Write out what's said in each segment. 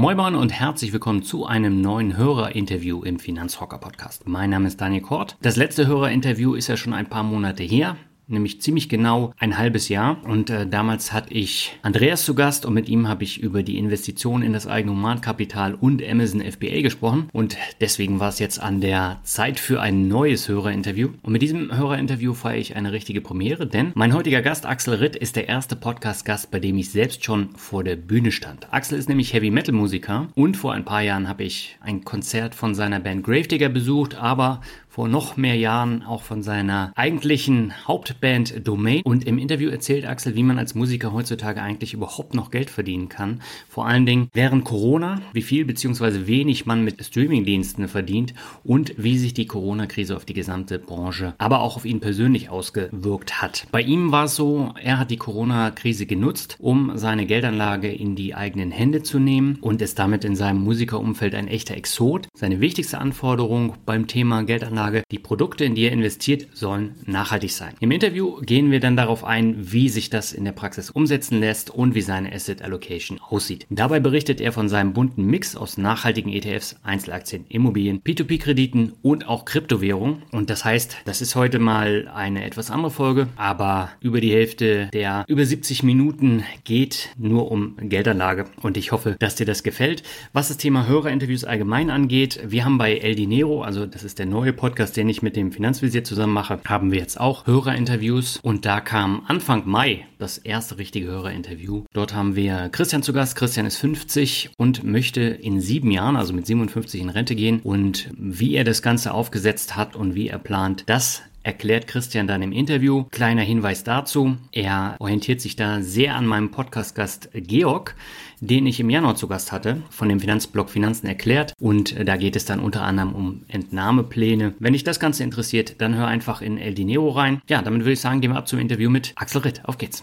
Moin und herzlich willkommen zu einem neuen Hörerinterview im Finanzrocker Podcast. Mein Name ist Daniel Kort. Das letzte Hörerinterview ist ja schon ein paar Monate her nämlich ziemlich genau ein halbes Jahr. Und äh, damals hatte ich Andreas zu Gast und mit ihm habe ich über die Investition in das eigene Humankapital und Amazon FBA gesprochen. Und deswegen war es jetzt an der Zeit für ein neues Hörerinterview. Und mit diesem Hörerinterview feiere ich eine richtige Premiere, denn mein heutiger Gast Axel Ritt ist der erste Podcast-Gast, bei dem ich selbst schon vor der Bühne stand. Axel ist nämlich Heavy Metal Musiker und vor ein paar Jahren habe ich ein Konzert von seiner Band Gravedigger besucht, aber vor noch mehr Jahren auch von seiner eigentlichen Hauptband Domain. Und im Interview erzählt Axel, wie man als Musiker heutzutage eigentlich überhaupt noch Geld verdienen kann. Vor allen Dingen während Corona, wie viel bzw. wenig man mit Streamingdiensten verdient und wie sich die Corona-Krise auf die gesamte Branche, aber auch auf ihn persönlich ausgewirkt hat. Bei ihm war es so, er hat die Corona-Krise genutzt, um seine Geldanlage in die eigenen Hände zu nehmen und ist damit in seinem Musikerumfeld ein echter Exot. Seine wichtigste Anforderung beim Thema Geldanlage Aussage, die Produkte, in die er investiert, sollen nachhaltig sein. Im Interview gehen wir dann darauf ein, wie sich das in der Praxis umsetzen lässt und wie seine Asset Allocation aussieht. Dabei berichtet er von seinem bunten Mix aus nachhaltigen ETFs, Einzelaktien, Immobilien, P2P-Krediten und auch Kryptowährungen. Und das heißt, das ist heute mal eine etwas andere Folge, aber über die Hälfte der über 70 Minuten geht nur um Geldanlage und ich hoffe, dass dir das gefällt. Was das Thema Hörerinterviews allgemein angeht, wir haben bei El Dinero, also das ist der neue Podcast, Podcast, den ich mit dem Finanzvisier zusammen mache, haben wir jetzt auch Hörerinterviews und da kam Anfang Mai das erste richtige Hörerinterview. Dort haben wir Christian zu Gast. Christian ist 50 und möchte in sieben Jahren, also mit 57 in Rente gehen und wie er das Ganze aufgesetzt hat und wie er plant, das erklärt Christian dann im Interview. Kleiner Hinweis dazu, er orientiert sich da sehr an meinem Podcast-Gast Georg, den ich im Januar zu Gast hatte, von dem Finanzblog Finanzen erklärt. Und äh, da geht es dann unter anderem um Entnahmepläne. Wenn dich das Ganze interessiert, dann hör einfach in El Dinero rein. Ja, damit würde ich sagen, gehen wir ab zum Interview mit Axel Ritt. Auf geht's.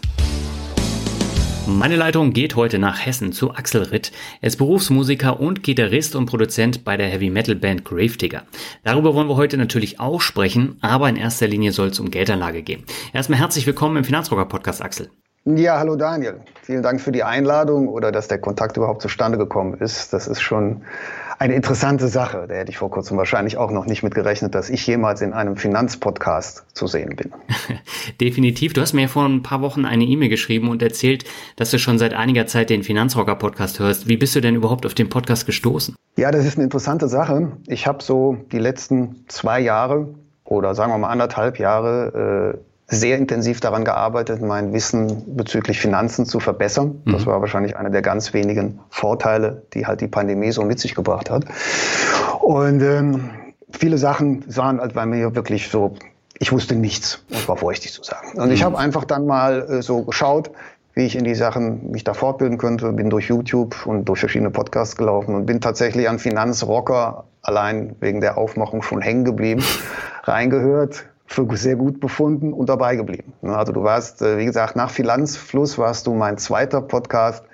Meine Leitung geht heute nach Hessen zu Axel Ritt. Er ist Berufsmusiker und Gitarrist und Produzent bei der Heavy Metal Band Gravedigger. Darüber wollen wir heute natürlich auch sprechen, aber in erster Linie soll es um Geldanlage gehen. Erstmal herzlich willkommen im Finanzrocker Podcast, Axel. Ja, hallo Daniel. Vielen Dank für die Einladung oder dass der Kontakt überhaupt zustande gekommen ist. Das ist schon eine interessante Sache. Da hätte ich vor kurzem wahrscheinlich auch noch nicht mit gerechnet, dass ich jemals in einem Finanzpodcast zu sehen bin. Definitiv. Du hast mir vor ein paar Wochen eine E-Mail geschrieben und erzählt, dass du schon seit einiger Zeit den Finanzrocker-Podcast hörst. Wie bist du denn überhaupt auf den Podcast gestoßen? Ja, das ist eine interessante Sache. Ich habe so die letzten zwei Jahre oder sagen wir mal anderthalb Jahre äh, sehr intensiv daran gearbeitet, mein Wissen bezüglich Finanzen zu verbessern. Mhm. Das war wahrscheinlich einer der ganz wenigen Vorteile, die halt die Pandemie so mit sich gebracht hat. Und ähm, viele Sachen waren halt bei mir wirklich so, ich wusste nichts, um es mal vorsichtig zu sagen. Und ich mhm. habe einfach dann mal äh, so geschaut, wie ich in die Sachen mich da fortbilden könnte, bin durch YouTube und durch verschiedene Podcasts gelaufen und bin tatsächlich an Finanzrocker allein wegen der Aufmachung schon hängen geblieben, reingehört, für sehr gut befunden und dabei geblieben. Also du warst, äh, wie gesagt, nach Finanzfluss warst du mein zweiter Podcast,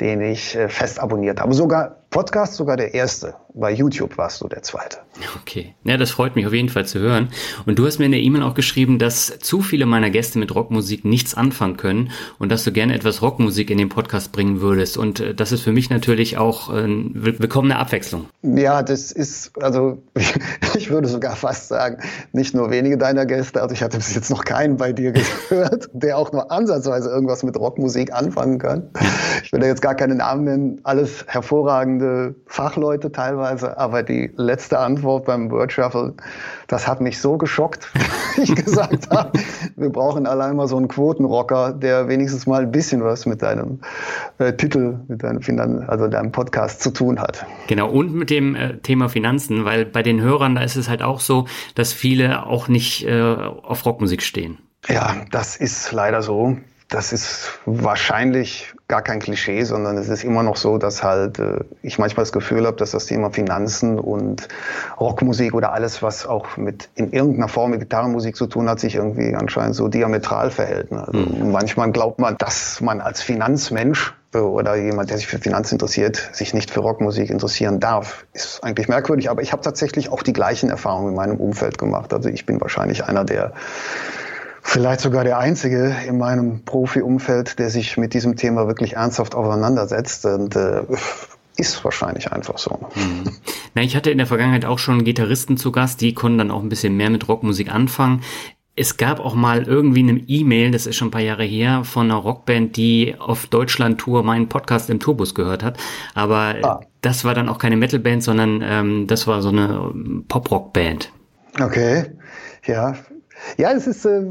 den ich äh, fest abonniert habe. Sogar Podcast sogar der erste. Bei YouTube warst du der zweite. Okay. Ja, das freut mich auf jeden Fall zu hören. Und du hast mir in der E-Mail auch geschrieben, dass zu viele meiner Gäste mit Rockmusik nichts anfangen können und dass du gerne etwas Rockmusik in den Podcast bringen würdest. Und äh, das ist für mich natürlich auch äh, eine willkommene Abwechslung. Ja, das ist, also ich würde sogar fast sagen, nicht nur wenige deiner Gäste, also ich hatte bis jetzt noch keinen bei dir gehört, der auch nur ansatzweise irgendwas mit Rockmusik anfangen kann. Ich will da jetzt gar keine Namen nennen, alles hervorragende Fachleute teilweise, aber die letzte Antwort beim Word Shuffle, das hat mich so geschockt, ich gesagt habe, wir brauchen allein mal so einen Quotenrocker, der wenigstens mal ein bisschen was mit deinem äh, Titel, mit deinem Finan also deinem Podcast zu tun hat. Genau, und mit dem äh, Thema Finanzen, weil bei den Hörern, da ist es halt auch so, dass viele auch nicht äh, auf Rockmusik stehen. Ja, das ist leider so das ist wahrscheinlich gar kein Klischee, sondern es ist immer noch so, dass halt äh, ich manchmal das Gefühl habe, dass das Thema Finanzen und Rockmusik oder alles, was auch mit in irgendeiner Form mit Gitarrenmusik zu tun hat, sich irgendwie anscheinend so diametral verhält. Ne? Also mhm. Manchmal glaubt man, dass man als Finanzmensch äh, oder jemand, der sich für Finanzen interessiert, sich nicht für Rockmusik interessieren darf. Ist eigentlich merkwürdig, aber ich habe tatsächlich auch die gleichen Erfahrungen in meinem Umfeld gemacht. Also ich bin wahrscheinlich einer der vielleicht sogar der einzige in meinem Profi-Umfeld, der sich mit diesem Thema wirklich ernsthaft auseinandersetzt. Und äh, ist wahrscheinlich einfach so. Mhm. Na, ich hatte in der Vergangenheit auch schon Gitarristen zu Gast, die konnten dann auch ein bisschen mehr mit Rockmusik anfangen. Es gab auch mal irgendwie eine E-Mail, das ist schon ein paar Jahre her, von einer Rockband, die auf Deutschland-Tour meinen Podcast im Tourbus gehört hat. Aber ah. das war dann auch keine Metal-Band, sondern ähm, das war so eine Pop-Rock-Band. Okay, ja, ja, es ist, äh,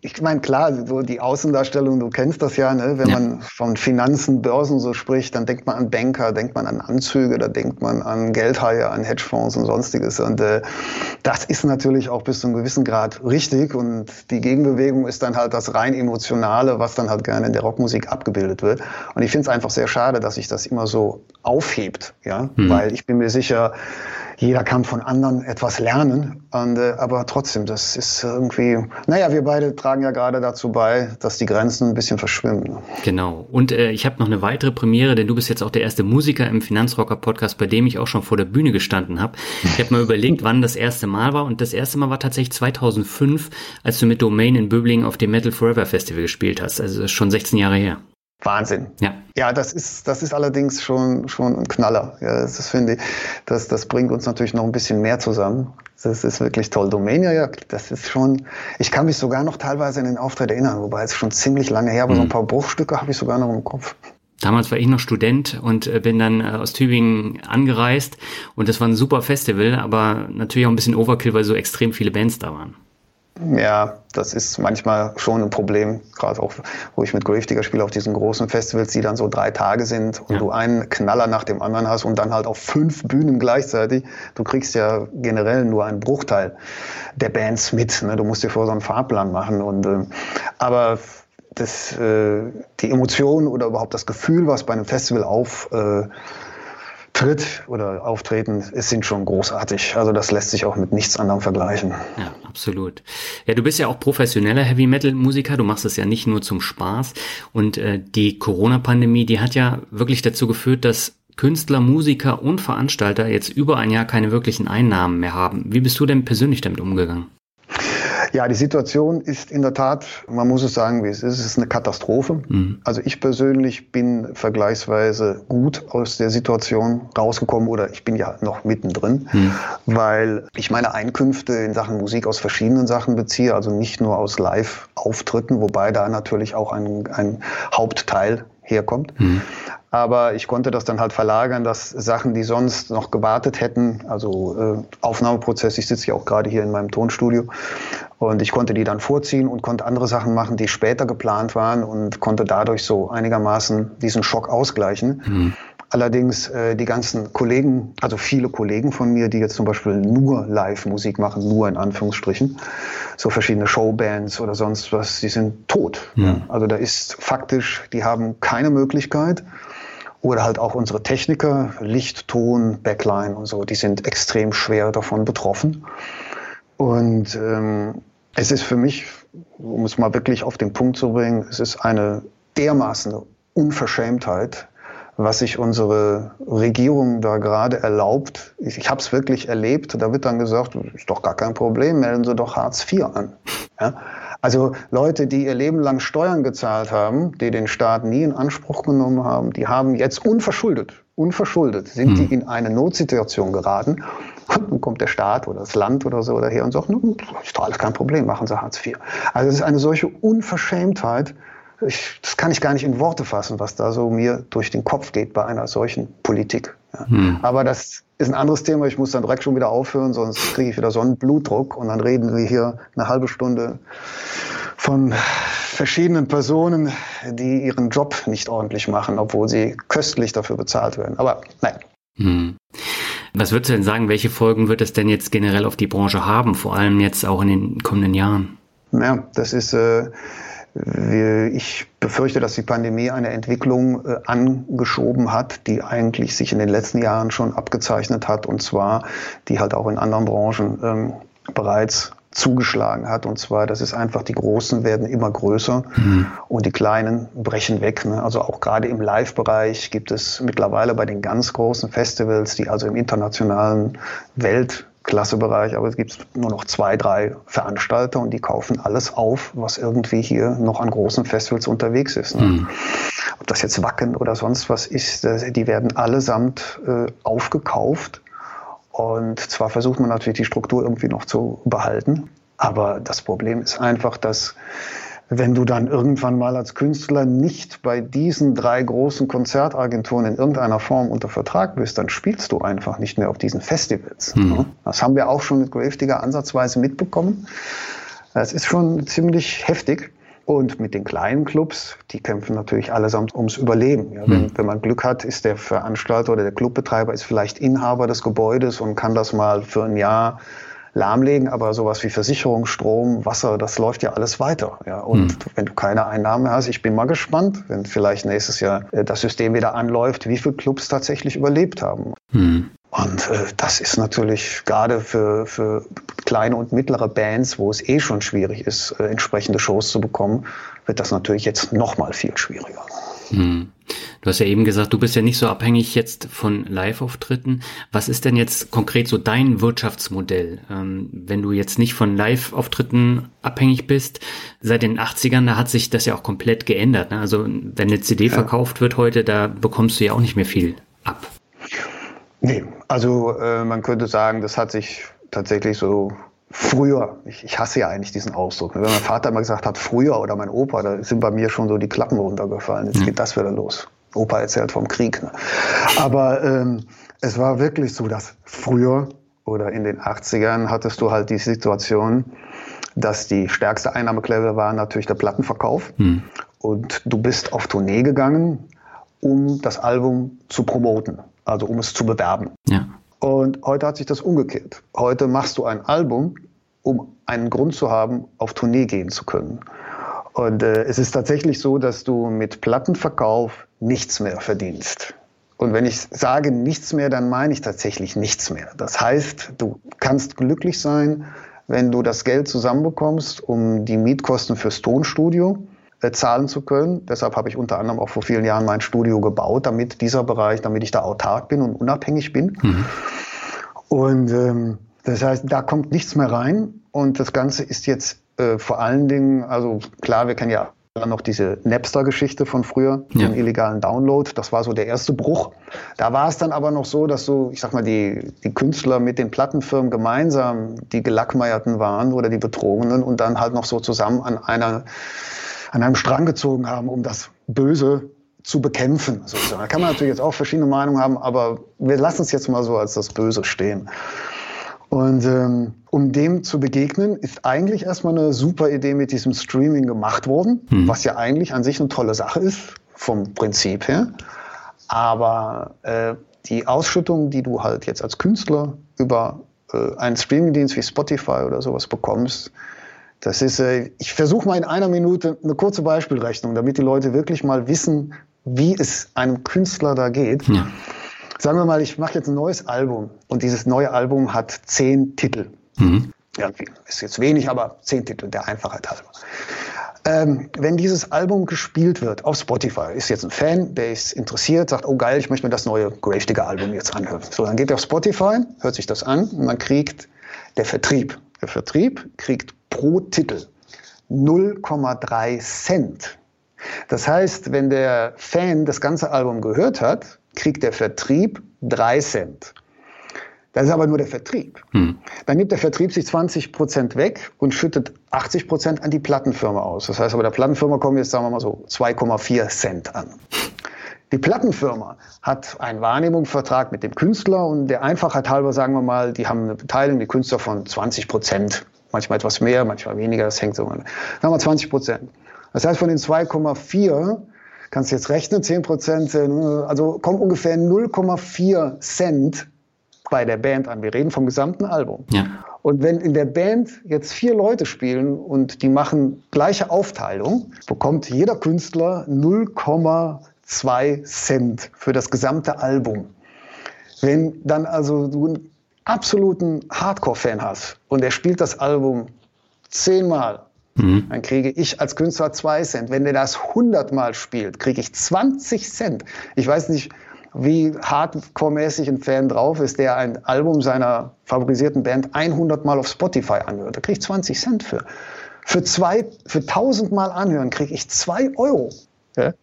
ich meine, klar, so die Außendarstellung, du kennst das ja, ne? wenn ja. man von Finanzen, Börsen so spricht, dann denkt man an Banker, denkt man an Anzüge, da denkt man an Geldhaie, an Hedgefonds und sonstiges. Und äh, das ist natürlich auch bis zu einem gewissen Grad richtig. Und die Gegenbewegung ist dann halt das rein emotionale, was dann halt gerne in der Rockmusik abgebildet wird. Und ich finde es einfach sehr schade, dass sich das immer so aufhebt, ja, mhm. weil ich bin mir sicher, jeder kann von anderen etwas lernen. Und, äh, aber trotzdem, das ist irgendwie, naja, wir beide tragen ja gerade dazu bei, dass die Grenzen ein bisschen verschwimmen. Genau. Und äh, ich habe noch eine weitere Premiere, denn du bist jetzt auch der erste Musiker im Finanzrocker-Podcast, bei dem ich auch schon vor der Bühne gestanden habe. Ich habe mal überlegt, wann das erste Mal war. Und das erste Mal war tatsächlich 2005, als du mit Domain in Böblingen auf dem Metal Forever Festival gespielt hast. Also das ist schon 16 Jahre her. Wahnsinn. Ja. Ja, das ist, das ist allerdings schon, schon ein Knaller. Ja, das finde ich, das, das bringt uns natürlich noch ein bisschen mehr zusammen. Das ist wirklich toll. Domania, ja, das ist schon, ich kann mich sogar noch teilweise in den Auftritt erinnern, wobei es schon ziemlich lange her, aber mhm. so ein mhm. paar Bruchstücke habe ich sogar noch im Kopf. Damals war ich noch Student und äh, bin dann äh, aus Tübingen angereist und das war ein super Festival, aber natürlich auch ein bisschen Overkill, weil so extrem viele Bands da waren. Ja, das ist manchmal schon ein Problem, gerade auch, wo ich mit Gravedigger spiele auf diesen großen Festivals, die dann so drei Tage sind und ja. du einen Knaller nach dem anderen hast und dann halt auf fünf Bühnen gleichzeitig. Du kriegst ja generell nur einen Bruchteil der Bands mit. Ne? Du musst dir vor so einen Fahrplan machen. Und, äh, aber das, äh, die Emotion oder überhaupt das Gefühl, was bei einem Festival auf äh, tritt oder auftreten, es sind schon großartig. Also das lässt sich auch mit nichts anderem vergleichen. Ja, absolut. Ja, du bist ja auch professioneller Heavy Metal Musiker. Du machst es ja nicht nur zum Spaß. Und äh, die Corona-Pandemie, die hat ja wirklich dazu geführt, dass Künstler, Musiker und Veranstalter jetzt über ein Jahr keine wirklichen Einnahmen mehr haben. Wie bist du denn persönlich damit umgegangen? Ja, die Situation ist in der Tat, man muss es sagen, wie es ist, es ist eine Katastrophe. Mhm. Also ich persönlich bin vergleichsweise gut aus der Situation rausgekommen oder ich bin ja noch mittendrin, mhm. weil ich meine Einkünfte in Sachen Musik aus verschiedenen Sachen beziehe, also nicht nur aus Live-Auftritten, wobei da natürlich auch ein, ein Hauptteil herkommt. Mhm. Aber ich konnte das dann halt verlagern, dass Sachen, die sonst noch gewartet hätten, also äh, Aufnahmeprozess, ich sitze ja auch gerade hier in meinem Tonstudio und ich konnte die dann vorziehen und konnte andere Sachen machen, die später geplant waren und konnte dadurch so einigermaßen diesen Schock ausgleichen. Mhm. Allerdings äh, die ganzen Kollegen, also viele Kollegen von mir, die jetzt zum Beispiel nur Live-Musik machen, nur in Anführungsstrichen, so verschiedene Showbands oder sonst was, die sind tot. Ja. Also da ist faktisch, die haben keine Möglichkeit. Oder halt auch unsere Techniker, Licht, Ton, Backline und so, die sind extrem schwer davon betroffen. Und ähm, es ist für mich, um es mal wirklich auf den Punkt zu bringen, es ist eine dermaßen Unverschämtheit, was sich unsere Regierung da gerade erlaubt. Ich, ich habe es wirklich erlebt. Da wird dann gesagt, ist doch gar kein Problem, melden Sie doch Hartz IV an. Ja? Also Leute, die ihr Leben lang Steuern gezahlt haben, die den Staat nie in Anspruch genommen haben, die haben jetzt unverschuldet, unverschuldet, sind die in eine Notsituation geraten. Und dann kommt der Staat oder das Land oder so daher und sagt, ist doch alles kein Problem, machen Sie Hartz IV. Also es ist eine solche Unverschämtheit, ich, das kann ich gar nicht in Worte fassen, was da so mir durch den Kopf geht bei einer solchen Politik. Ja. Hm. Aber das ist ein anderes Thema. Ich muss dann direkt schon wieder aufhören, sonst kriege ich wieder so einen Blutdruck und dann reden wir hier eine halbe Stunde von verschiedenen Personen, die ihren Job nicht ordentlich machen, obwohl sie köstlich dafür bezahlt werden. Aber nein. Hm. Was würdest du denn sagen, welche Folgen wird es denn jetzt generell auf die Branche haben, vor allem jetzt auch in den kommenden Jahren? Ja, das ist, äh, ich befürchte, dass die Pandemie eine Entwicklung äh, angeschoben hat, die eigentlich sich in den letzten Jahren schon abgezeichnet hat und zwar die halt auch in anderen Branchen ähm, bereits zugeschlagen hat. Und zwar, das ist einfach, die Großen werden immer größer mhm. und die Kleinen brechen weg. Ne? Also auch gerade im Live-Bereich gibt es mittlerweile bei den ganz großen Festivals, die also im internationalen Welt Klassebereich, aber es gibt nur noch zwei, drei Veranstalter und die kaufen alles auf, was irgendwie hier noch an großen Festivals unterwegs ist. Ne? Mhm. Ob das jetzt Wacken oder sonst was ist, die werden allesamt äh, aufgekauft. Und zwar versucht man natürlich die Struktur irgendwie noch zu behalten, aber das Problem ist einfach, dass wenn du dann irgendwann mal als Künstler nicht bei diesen drei großen Konzertagenturen in irgendeiner Form unter Vertrag bist, dann spielst du einfach nicht mehr auf diesen Festivals. Mhm. Das haben wir auch schon mit Gravedigger ansatzweise mitbekommen. Das ist schon ziemlich heftig. Und mit den kleinen Clubs, die kämpfen natürlich allesamt ums Überleben. Ja, wenn, mhm. wenn man Glück hat, ist der Veranstalter oder der Clubbetreiber ist vielleicht Inhaber des Gebäudes und kann das mal für ein Jahr lahmlegen, aber sowas wie Versicherung, Strom, Wasser, das läuft ja alles weiter. Ja. Und mhm. wenn du keine Einnahmen hast, ich bin mal gespannt, wenn vielleicht nächstes Jahr äh, das System wieder anläuft, wie viele Clubs tatsächlich überlebt haben. Mhm. Und äh, das ist natürlich gerade für, für kleine und mittlere Bands, wo es eh schon schwierig ist, äh, entsprechende Shows zu bekommen, wird das natürlich jetzt noch mal viel schwieriger. Hm. Du hast ja eben gesagt, du bist ja nicht so abhängig jetzt von Live-Auftritten. Was ist denn jetzt konkret so dein Wirtschaftsmodell? Ähm, wenn du jetzt nicht von Live-Auftritten abhängig bist, seit den 80ern, da hat sich das ja auch komplett geändert. Ne? Also wenn eine CD ja. verkauft wird heute, da bekommst du ja auch nicht mehr viel ab. Nee, also äh, man könnte sagen, das hat sich tatsächlich so früher, ich, ich, hasse ja eigentlich diesen Ausdruck. Wenn mein Vater immer gesagt hat, früher oder mein Opa, da sind bei mir schon so die Klappen runtergefallen. Jetzt geht das wieder los. Opa erzählt vom Krieg. Ne? Aber ähm, es war wirklich so, dass früher oder in den 80ern hattest du halt die Situation, dass die stärkste Einnahmequelle war natürlich der Plattenverkauf. Hm. Und du bist auf Tournee gegangen, um das Album zu promoten, also um es zu bewerben. Ja. Und heute hat sich das umgekehrt. Heute machst du ein Album, um einen Grund zu haben, auf Tournee gehen zu können. Und äh, es ist tatsächlich so, dass du mit Plattenverkauf nichts mehr verdienst. Und wenn ich sage nichts mehr, dann meine ich tatsächlich nichts mehr. Das heißt, du kannst glücklich sein, wenn du das Geld zusammenbekommst, um die Mietkosten fürs Tonstudio zahlen zu können. Deshalb habe ich unter anderem auch vor vielen Jahren mein Studio gebaut, damit dieser Bereich, damit ich da autark bin und unabhängig bin. Mhm. Und ähm, das heißt, da kommt nichts mehr rein. Und das Ganze ist jetzt äh, vor allen Dingen, also klar, wir kennen ja noch diese Napster-Geschichte von früher, ja. den illegalen Download. Das war so der erste Bruch. Da war es dann aber noch so, dass so, ich sag mal, die, die Künstler mit den Plattenfirmen gemeinsam die Gelackmeierten waren oder die Betrogenen und dann halt noch so zusammen an einer an einem Strang gezogen haben, um das Böse zu bekämpfen. Sozusagen. Da kann man natürlich jetzt auch verschiedene Meinungen haben, aber wir lassen es jetzt mal so als das Böse stehen. Und ähm, um dem zu begegnen, ist eigentlich erstmal eine super Idee mit diesem Streaming gemacht worden, hm. was ja eigentlich an sich eine tolle Sache ist, vom Prinzip her. Aber äh, die Ausschüttung, die du halt jetzt als Künstler über äh, einen Streamingdienst wie Spotify oder sowas bekommst, das ist, äh, ich versuche mal in einer Minute eine kurze Beispielrechnung, damit die Leute wirklich mal wissen, wie es einem Künstler da geht. Ja. Sagen wir mal, ich mache jetzt ein neues Album und dieses neue Album hat zehn Titel. Mhm. Ja, ist jetzt wenig, aber zehn Titel, der Einfachheit halber. Ähm, wenn dieses Album gespielt wird auf Spotify, ist jetzt ein Fan, der ist interessiert, sagt, oh geil, ich möchte mir das neue Gravedigger-Album jetzt anhören. So, dann geht er auf Spotify, hört sich das an und man kriegt der Vertrieb. Der Vertrieb kriegt pro Titel 0,3 Cent. Das heißt, wenn der Fan das ganze Album gehört hat, kriegt der Vertrieb 3 Cent. Das ist aber nur der Vertrieb. Hm. Dann nimmt der Vertrieb sich 20 Prozent weg und schüttet 80 Prozent an die Plattenfirma aus. Das heißt aber, der Plattenfirma kommen jetzt, sagen wir mal so, 2,4 Cent an. Die Plattenfirma hat einen Wahrnehmungsvertrag mit dem Künstler und der Einfachheit halber sagen wir mal, die haben eine Beteiligung, die Künstler von 20 Prozent. Manchmal etwas mehr, manchmal weniger, das hängt so. Sagen wir 20 Prozent. Das heißt, von den 2,4 kannst du jetzt rechnen, 10 Prozent, äh, also kommt ungefähr 0,4 Cent bei der Band an. Wir reden vom gesamten Album. Ja. Und wenn in der Band jetzt vier Leute spielen und die machen gleiche Aufteilung, bekommt jeder Künstler 0,2 Cent für das gesamte Album. Wenn dann also du absoluten Hardcore-Fan hast und er spielt das Album zehnmal, mhm. dann kriege ich als Künstler zwei Cent. Wenn der das hundertmal spielt, kriege ich 20 Cent. Ich weiß nicht, wie hardcore-mäßig ein Fan drauf ist, der ein Album seiner favorisierten Band 100 Mal auf Spotify anhört. Da kriege ich 20 Cent für. Für, zwei, für 1000 Mal anhören kriege ich 2 Euro. Ja?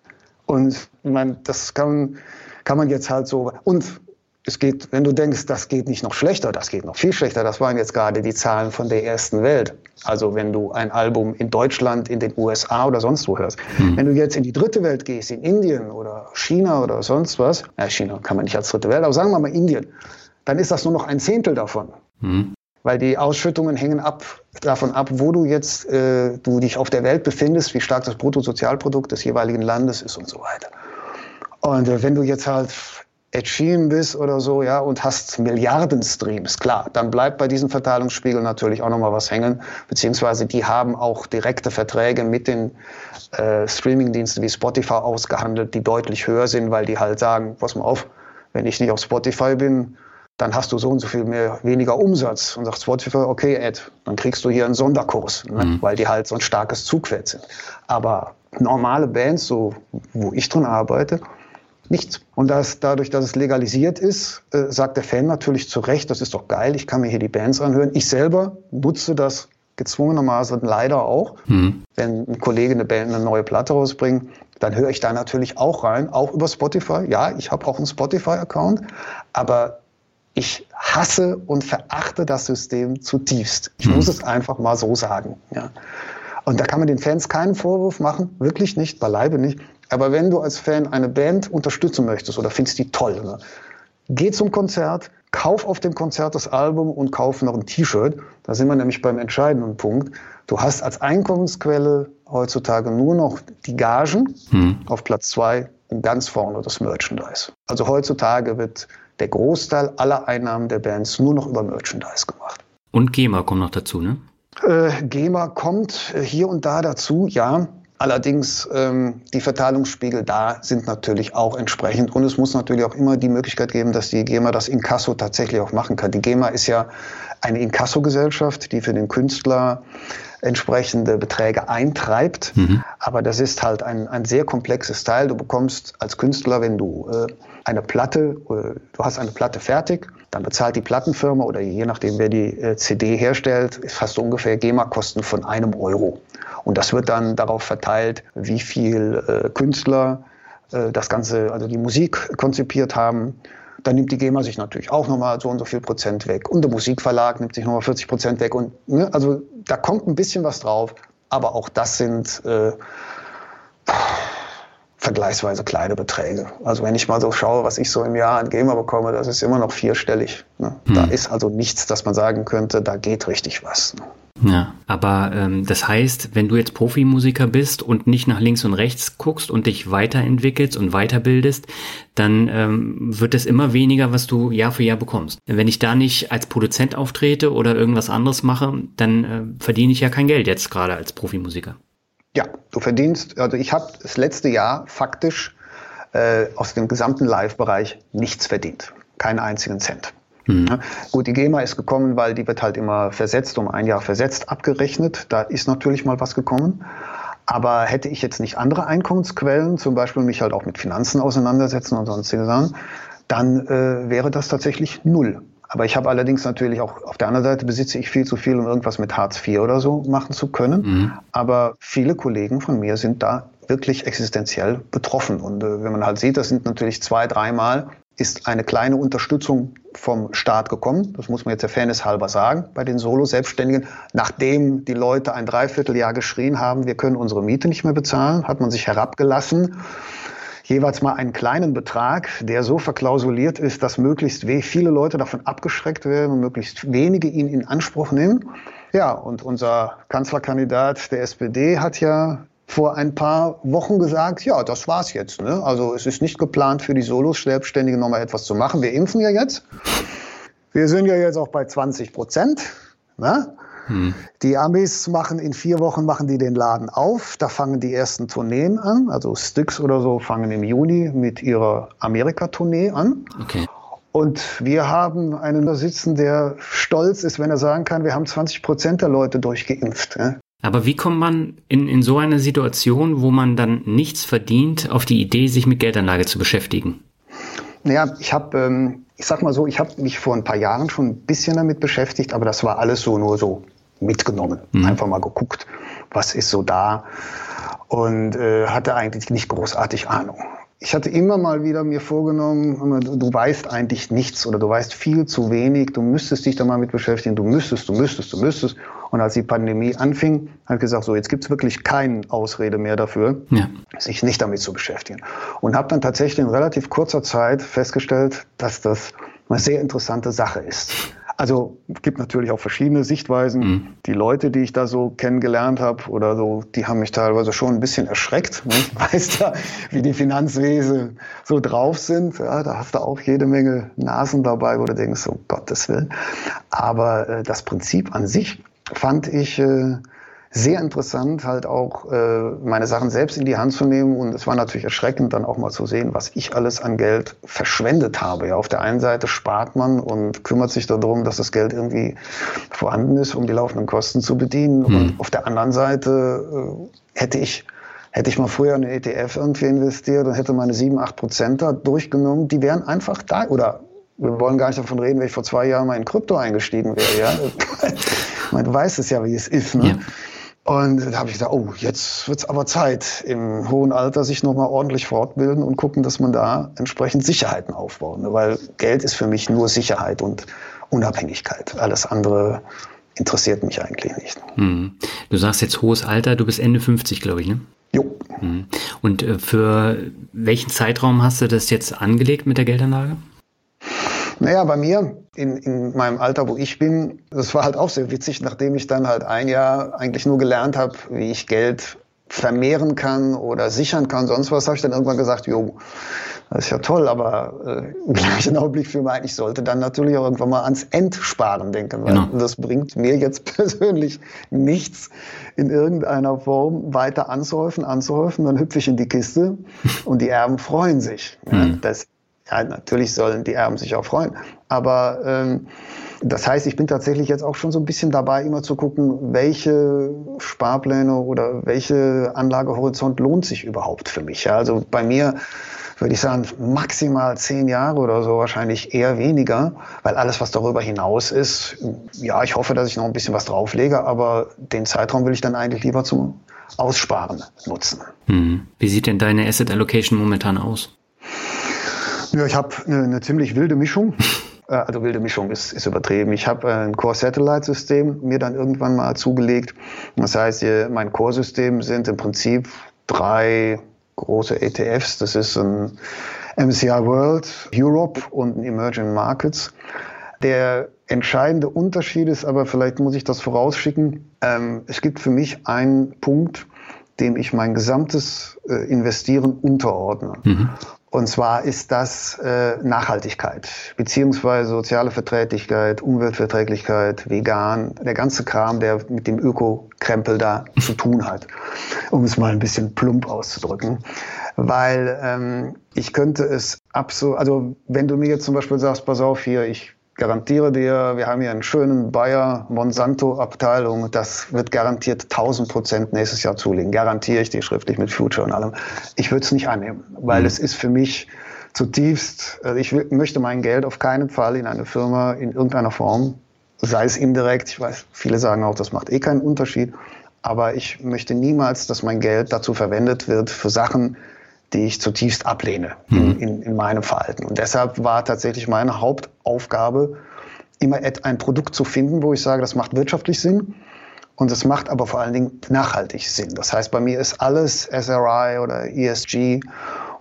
Und ich meine, das kann, kann man jetzt halt so. Und es geht, wenn du denkst, das geht nicht noch schlechter, das geht noch viel schlechter. Das waren jetzt gerade die Zahlen von der ersten Welt. Also wenn du ein Album in Deutschland, in den USA oder sonst wo hörst. Mhm. Wenn du jetzt in die dritte Welt gehst, in Indien oder China oder sonst was, ja, China kann man nicht als dritte Welt, aber sagen wir mal Indien, dann ist das nur noch ein Zehntel davon. Mhm. Weil die Ausschüttungen hängen ab, davon ab, wo du jetzt äh, du dich auf der Welt befindest, wie stark das Bruttosozialprodukt des jeweiligen Landes ist und so weiter. Und äh, wenn du jetzt halt Ed Sheeran bist oder so, ja, und hast Milliarden Streams, klar, dann bleibt bei diesem Verteilungsspiegel natürlich auch nochmal was hängen, beziehungsweise die haben auch direkte Verträge mit den äh, Streamingdiensten wie Spotify ausgehandelt, die deutlich höher sind, weil die halt sagen, pass mal auf, wenn ich nicht auf Spotify bin, dann hast du so und so viel mehr, weniger Umsatz. Und sagt Spotify, okay, Ed, dann kriegst du hier einen Sonderkurs, ne? mhm. weil die halt so ein starkes Zugpferd sind. Aber normale Bands, so wo ich drin arbeite, nichts. Und das, dadurch, dass es legalisiert ist, äh, sagt der Fan natürlich zu Recht, das ist doch geil, ich kann mir hier die Bands anhören. Ich selber nutze das gezwungenermaßen leider auch. Mhm. Wenn ein Kollege eine Band eine neue Platte rausbringt, dann höre ich da natürlich auch rein, auch über Spotify. Ja, ich habe auch einen Spotify-Account, aber ich hasse und verachte das System zutiefst. Ich mhm. muss es einfach mal so sagen. Ja. Und da kann man den Fans keinen Vorwurf machen, wirklich nicht, beileibe nicht. Aber wenn du als Fan eine Band unterstützen möchtest oder findest die toll, ne, geh zum Konzert, kauf auf dem Konzert das Album und kauf noch ein T-Shirt. Da sind wir nämlich beim entscheidenden Punkt. Du hast als Einkommensquelle heutzutage nur noch die Gagen hm. auf Platz zwei und ganz vorne das Merchandise. Also heutzutage wird der Großteil aller Einnahmen der Bands nur noch über Merchandise gemacht. Und GEMA kommt noch dazu, ne? Äh, GEMA kommt äh, hier und da dazu, ja. Allerdings ähm, die Verteilungsspiegel da sind natürlich auch entsprechend und es muss natürlich auch immer die Möglichkeit geben, dass die GEMA das Inkasso tatsächlich auch machen kann. Die GEMA ist ja eine Inkasso-Gesellschaft, die für den Künstler entsprechende Beträge eintreibt. Mhm. Aber das ist halt ein, ein sehr komplexes Teil. Du bekommst als Künstler, wenn du äh, eine Platte, äh, du hast eine Platte fertig, dann bezahlt die Plattenfirma oder je nachdem, wer die äh, CD herstellt, hast du ungefähr GEMA-Kosten von einem Euro. Und das wird dann darauf verteilt, wie viel äh, Künstler das Ganze, also die Musik konzipiert haben. Dann nimmt die GEMA sich natürlich auch nochmal so und so viel Prozent weg. Und der Musikverlag nimmt sich nochmal 40 Prozent weg. Und ne, also da kommt ein bisschen was drauf. Aber auch das sind äh, vergleichsweise kleine Beträge. Also wenn ich mal so schaue, was ich so im Jahr an GEMA bekomme, das ist immer noch vierstellig. Ne? Hm. Da ist also nichts, dass man sagen könnte, da geht richtig was. Ne? Ja, aber ähm, das heißt, wenn du jetzt Profimusiker bist und nicht nach links und rechts guckst und dich weiterentwickelst und weiterbildest, dann ähm, wird es immer weniger, was du Jahr für Jahr bekommst. Wenn ich da nicht als Produzent auftrete oder irgendwas anderes mache, dann äh, verdiene ich ja kein Geld jetzt gerade als Profimusiker. Ja, du verdienst, also ich habe das letzte Jahr faktisch äh, aus dem gesamten Live-Bereich nichts verdient. Keinen einzigen Cent. Mhm. Gut, die GEMA ist gekommen, weil die wird halt immer versetzt, um ein Jahr versetzt abgerechnet. Da ist natürlich mal was gekommen. Aber hätte ich jetzt nicht andere Einkommensquellen, zum Beispiel mich halt auch mit Finanzen auseinandersetzen und sonstige Sachen, dann äh, wäre das tatsächlich null. Aber ich habe allerdings natürlich auch auf der anderen Seite besitze ich viel zu viel, um irgendwas mit Hartz IV oder so machen zu können. Mhm. Aber viele Kollegen von mir sind da wirklich existenziell betroffen. Und äh, wenn man halt sieht, das sind natürlich zwei, dreimal ist eine kleine Unterstützung vom Staat gekommen. Das muss man jetzt der Fairness halber sagen bei den Solo-Selbstständigen. Nachdem die Leute ein Dreivierteljahr geschrien haben, wir können unsere Miete nicht mehr bezahlen, hat man sich herabgelassen jeweils mal einen kleinen Betrag, der so verklausuliert ist, dass möglichst viele Leute davon abgeschreckt werden und möglichst wenige ihn in Anspruch nehmen. Ja, und unser Kanzlerkandidat der SPD hat ja vor ein paar Wochen gesagt, ja, das war's jetzt. Ne? Also es ist nicht geplant für die Solos-Selbstständigen nochmal etwas zu machen. Wir impfen ja jetzt. Wir sind ja jetzt auch bei 20 Prozent. Ne? Hm. Die Amis machen in vier Wochen machen die den Laden auf. Da fangen die ersten Tourneen an. Also Styx oder so fangen im Juni mit ihrer Amerika-Tournee an. Okay. Und wir haben einen da sitzen, der stolz ist, wenn er sagen kann, wir haben 20 Prozent der Leute durchgeimpft. Aber wie kommt man in, in so eine Situation, wo man dann nichts verdient, auf die Idee, sich mit Geldanlage zu beschäftigen? Naja, ich habe, ähm, ich sag mal so, ich habe mich vor ein paar Jahren schon ein bisschen damit beschäftigt, aber das war alles so nur so mitgenommen. Mhm. Einfach mal geguckt, was ist so da und äh, hatte eigentlich nicht großartig Ahnung. Ich hatte immer mal wieder mir vorgenommen, du weißt eigentlich nichts oder du weißt viel zu wenig, du müsstest dich da mal mit beschäftigen, du müsstest, du müsstest, du müsstest. Und als die Pandemie anfing, habe ich gesagt, so jetzt gibt's wirklich keine Ausrede mehr dafür, ja. sich nicht damit zu beschäftigen. Und habe dann tatsächlich in relativ kurzer Zeit festgestellt, dass das eine sehr interessante Sache ist. Also es gibt natürlich auch verschiedene Sichtweisen. Mhm. Die Leute, die ich da so kennengelernt habe oder so, die haben mich teilweise schon ein bisschen erschreckt. Ne? Ich weiß ja, wie die Finanzwesen so drauf sind. Ja, da hast du auch jede Menge Nasen dabei, wo du denkst, um Gottes Willen. Aber äh, das Prinzip an sich fand ich äh, sehr interessant, halt auch äh, meine Sachen selbst in die Hand zu nehmen. Und es war natürlich erschreckend, dann auch mal zu sehen, was ich alles an Geld verschwendet habe. Ja, auf der einen Seite spart man und kümmert sich darum, dass das Geld irgendwie vorhanden ist, um die laufenden Kosten zu bedienen. Mhm. Und auf der anderen Seite äh, hätte ich Hätte ich mal früher in eine ETF irgendwie investiert und hätte meine 7, 8 Prozent da durchgenommen, die wären einfach da. Oder wir wollen gar nicht davon reden, wenn ich vor zwei Jahren mal in Krypto eingestiegen wäre. Ja? Man weiß es ja, wie es ist. Ne? Ja. Und da habe ich gesagt, oh, jetzt wird's aber Zeit, im hohen Alter sich nochmal ordentlich fortbilden und gucken, dass man da entsprechend Sicherheiten aufbaut. Ne? Weil Geld ist für mich nur Sicherheit und Unabhängigkeit. Alles andere interessiert mich eigentlich nicht. Hm. Du sagst jetzt hohes Alter, du bist Ende 50, glaube ich, ne? Jo. Hm. Und äh, für welchen Zeitraum hast du das jetzt angelegt mit der Geldanlage? Naja, bei mir in, in meinem Alter, wo ich bin, das war halt auch sehr witzig, nachdem ich dann halt ein Jahr eigentlich nur gelernt habe, wie ich Geld vermehren kann oder sichern kann, sonst was, habe ich dann irgendwann gesagt, jo, das ist ja toll, aber äh, im gleichen Augenblick für mich, ich sollte dann natürlich auch irgendwann mal ans Entsparen denken, weil genau. das bringt mir jetzt persönlich nichts in irgendeiner Form weiter anzuhäufen, anzuhäufen, dann hüpfe ich in die Kiste und die Erben freuen sich. Mhm. Ja, das ja, natürlich sollen die Erben sich auch freuen. Aber ähm, das heißt, ich bin tatsächlich jetzt auch schon so ein bisschen dabei, immer zu gucken, welche Sparpläne oder welche Anlagehorizont lohnt sich überhaupt für mich. Ja, also bei mir würde ich sagen, maximal zehn Jahre oder so, wahrscheinlich eher weniger, weil alles, was darüber hinaus ist, ja, ich hoffe, dass ich noch ein bisschen was drauflege, aber den Zeitraum will ich dann eigentlich lieber zum Aussparen nutzen. Hm. Wie sieht denn deine Asset Allocation momentan aus? Ja, ich habe eine, eine ziemlich wilde Mischung. Äh, also wilde Mischung ist, ist übertrieben. Ich habe ein Core-Satellite-System mir dann irgendwann mal zugelegt. Das heißt, mein Core-System sind im Prinzip drei große ETFs. Das ist ein MCI World, Europe und ein Emerging Markets. Der entscheidende Unterschied ist aber, vielleicht muss ich das vorausschicken, ähm, es gibt für mich einen Punkt, dem ich mein gesamtes äh, Investieren unterordne. Mhm. Und zwar ist das äh, Nachhaltigkeit, beziehungsweise soziale Verträglichkeit, Umweltverträglichkeit, vegan, der ganze Kram, der mit dem Öko-Krempel da zu tun hat, um es mal ein bisschen plump auszudrücken. Weil ähm, ich könnte es absolut, also wenn du mir jetzt zum Beispiel sagst, pass auf hier, ich garantiere dir, wir haben hier einen schönen Bayer Monsanto Abteilung, das wird garantiert 1000 Prozent nächstes Jahr zulegen. Garantiere ich dir schriftlich mit Future und allem. Ich würde es nicht annehmen, weil mhm. es ist für mich zutiefst, also ich möchte mein Geld auf keinen Fall in eine Firma in irgendeiner Form, sei es indirekt, ich weiß, viele sagen auch, das macht eh keinen Unterschied, aber ich möchte niemals, dass mein Geld dazu verwendet wird für Sachen, die ich zutiefst ablehne mhm. in, in, in meinem Verhalten. Und deshalb war tatsächlich meine Hauptaufgabe, immer ein Produkt zu finden, wo ich sage, das macht wirtschaftlich Sinn und es macht aber vor allen Dingen nachhaltig Sinn. Das heißt, bei mir ist alles SRI oder ESG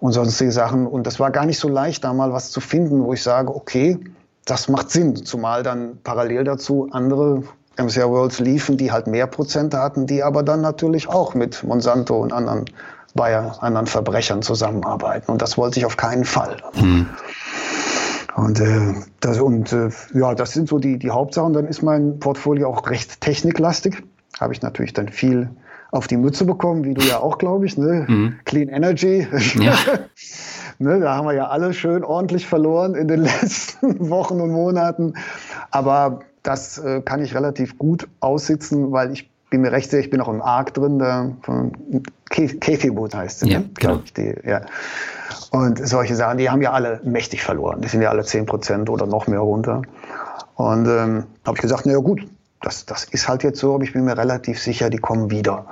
und sonstige Sachen. Und das war gar nicht so leicht, da mal was zu finden, wo ich sage, okay, das macht Sinn. Zumal dann parallel dazu andere MCR Worlds liefen, die halt mehr Prozente hatten, die aber dann natürlich auch mit Monsanto und anderen Bayer, anderen Verbrechern zusammenarbeiten. Und das wollte ich auf keinen Fall. Mhm. Und, äh, das, und äh, ja, das sind so die, die Hauptsachen. Dann ist mein Portfolio auch recht techniklastig. Habe ich natürlich dann viel auf die Mütze bekommen, wie du ja auch, glaube ich. Ne? Mhm. Clean Energy. Ja. ne, da haben wir ja alle schön ordentlich verloren in den letzten Wochen und Monaten. Aber das äh, kann ich relativ gut aussitzen, weil ich bin mir recht sicher, ich bin auch im Arc drin, da von Kathy Wood heißt sie, ja, ne? genau. ich, die, ja. Und solche Sachen, die haben ja alle mächtig verloren. Die sind ja alle 10 Prozent oder noch mehr runter. Und ähm, habe ich gesagt, na ja gut, das, das ist halt jetzt so, aber ich bin mir relativ sicher, die kommen wieder.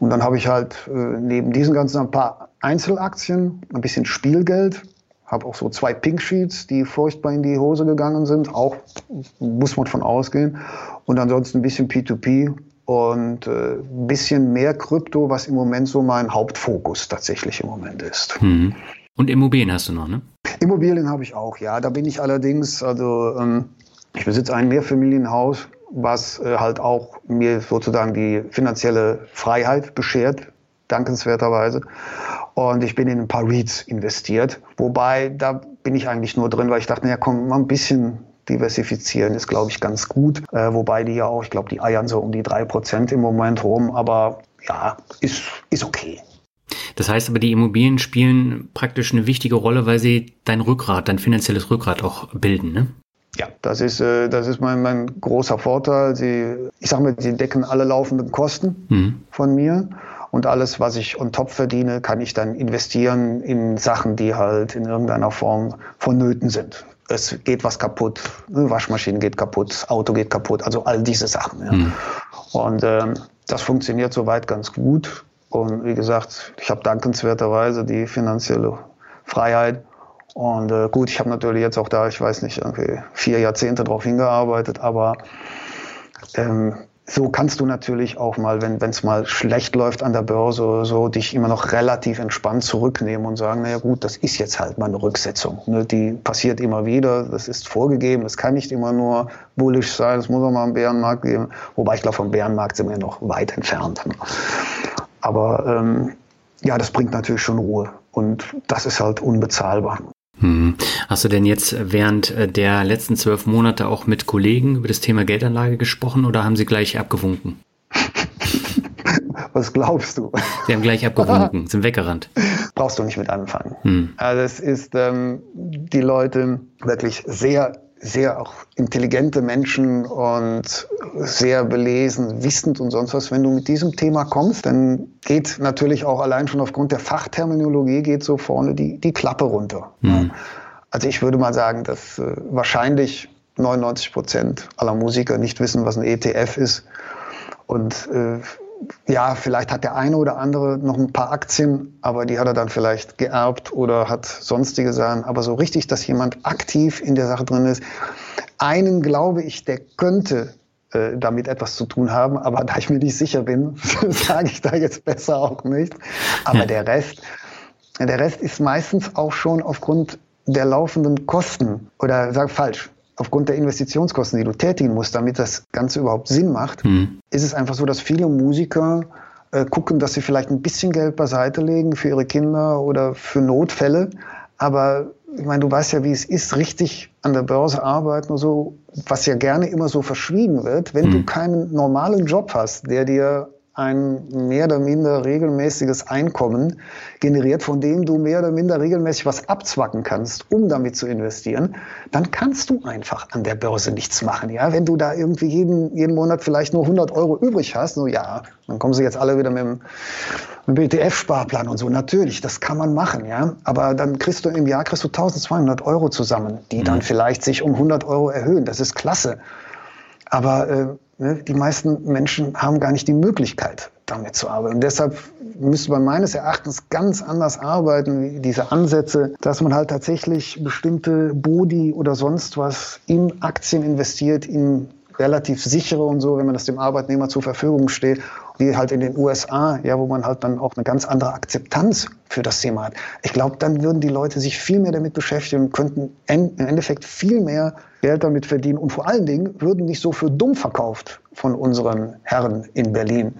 Und dann habe ich halt äh, neben diesen ganzen ein paar Einzelaktien, ein bisschen Spielgeld, habe auch so zwei Pink Sheets, die furchtbar in die Hose gegangen sind, auch muss man von ausgehen. Und ansonsten ein bisschen P2P und äh, ein bisschen mehr Krypto, was im Moment so mein Hauptfokus tatsächlich im Moment ist. Mhm. Und Immobilien hast du noch, ne? Immobilien habe ich auch, ja. Da bin ich allerdings, also ähm, ich besitze ein Mehrfamilienhaus, was äh, halt auch mir sozusagen die finanzielle Freiheit beschert, dankenswerterweise. Und ich bin in ein paar REITs investiert. Wobei, da bin ich eigentlich nur drin, weil ich dachte, naja, komm, mal ein bisschen diversifizieren ist, glaube ich, ganz gut. Äh, wobei die ja auch, ich glaube, die eiern so um die drei Prozent im Moment rum. Aber ja, ist, ist okay. Das heißt aber, die Immobilien spielen praktisch eine wichtige Rolle, weil sie dein Rückgrat, dein finanzielles Rückgrat auch bilden, ne? Ja, das ist, äh, das ist mein, mein großer Vorteil. Sie, ich sage mal, sie decken alle laufenden Kosten mhm. von mir. Und alles, was ich on top verdiene, kann ich dann investieren in Sachen, die halt in irgendeiner Form vonnöten sind. Es geht was kaputt, Waschmaschine geht kaputt, Auto geht kaputt, also all diese Sachen. Ja. Mhm. Und ähm, das funktioniert soweit ganz gut. Und wie gesagt, ich habe dankenswerterweise die finanzielle Freiheit. Und äh, gut, ich habe natürlich jetzt auch da, ich weiß nicht, irgendwie vier Jahrzehnte darauf hingearbeitet, aber ähm, so kannst du natürlich auch mal, wenn es mal schlecht läuft an der Börse oder so, dich immer noch relativ entspannt zurücknehmen und sagen, naja gut, das ist jetzt halt mal eine Rücksetzung. Ne? Die passiert immer wieder, das ist vorgegeben, das kann nicht immer nur bullish sein, es muss auch mal einen Bärenmarkt geben. Wobei ich glaube, vom Bärenmarkt sind wir noch weit entfernt. Aber ähm, ja, das bringt natürlich schon Ruhe. Und das ist halt unbezahlbar. Hm. Hast du denn jetzt während äh, der letzten zwölf Monate auch mit Kollegen über das Thema Geldanlage gesprochen oder haben sie gleich abgewunken? Was glaubst du? Sie haben gleich abgewunken, sind weggerannt. Brauchst du nicht mit anfangen. Hm. Also es ist ähm, die Leute wirklich sehr sehr auch intelligente Menschen und sehr belesen, wissend und sonst was. Wenn du mit diesem Thema kommst, dann geht natürlich auch allein schon aufgrund der Fachterminologie geht so vorne die, die Klappe runter. Mhm. Also ich würde mal sagen, dass äh, wahrscheinlich 99 Prozent aller Musiker nicht wissen, was ein ETF ist. Und äh, ja, vielleicht hat der eine oder andere noch ein paar Aktien, aber die hat er dann vielleicht geerbt oder hat sonstige Sachen. Aber so richtig, dass jemand aktiv in der Sache drin ist. Einen glaube ich, der könnte äh, damit etwas zu tun haben, aber da ich mir nicht sicher bin, sage ich da jetzt besser auch nicht. Aber ja. der Rest, der Rest ist meistens auch schon aufgrund der laufenden Kosten oder sag falsch, aufgrund der Investitionskosten, die du tätigen musst, damit das Ganze überhaupt Sinn macht, mhm. ist es einfach so, dass viele Musiker äh, gucken, dass sie vielleicht ein bisschen Geld beiseite legen für ihre Kinder oder für Notfälle. Aber ich meine, du weißt ja, wie es ist, richtig an der Börse arbeiten und so, was ja gerne immer so verschwiegen wird, wenn mhm. du keinen normalen Job hast, der dir ein mehr oder minder regelmäßiges Einkommen generiert, von dem du mehr oder minder regelmäßig was abzwacken kannst, um damit zu investieren, dann kannst du einfach an der Börse nichts machen. Ja, wenn du da irgendwie jeden, jeden Monat vielleicht nur 100 Euro übrig hast, so ja, dann kommen sie jetzt alle wieder mit dem, mit dem BTF-Sparplan und so. Natürlich, das kann man machen, ja. Aber dann kriegst du im Jahr kriegst du 1200 Euro zusammen, die dann mhm. vielleicht sich um 100 Euro erhöhen. Das ist klasse. Aber äh? Die meisten Menschen haben gar nicht die Möglichkeit, damit zu arbeiten. Und deshalb müsste man meines Erachtens ganz anders arbeiten, diese Ansätze, dass man halt tatsächlich bestimmte Bodi oder sonst was in Aktien investiert, in relativ sichere und so, wenn man das dem Arbeitnehmer zur Verfügung steht, wie halt in den USA, ja, wo man halt dann auch eine ganz andere Akzeptanz für das Thema hat. Ich glaube, dann würden die Leute sich viel mehr damit beschäftigen und könnten im Endeffekt viel mehr Geld damit verdienen und vor allen Dingen würden nicht so für dumm verkauft von unseren Herren in Berlin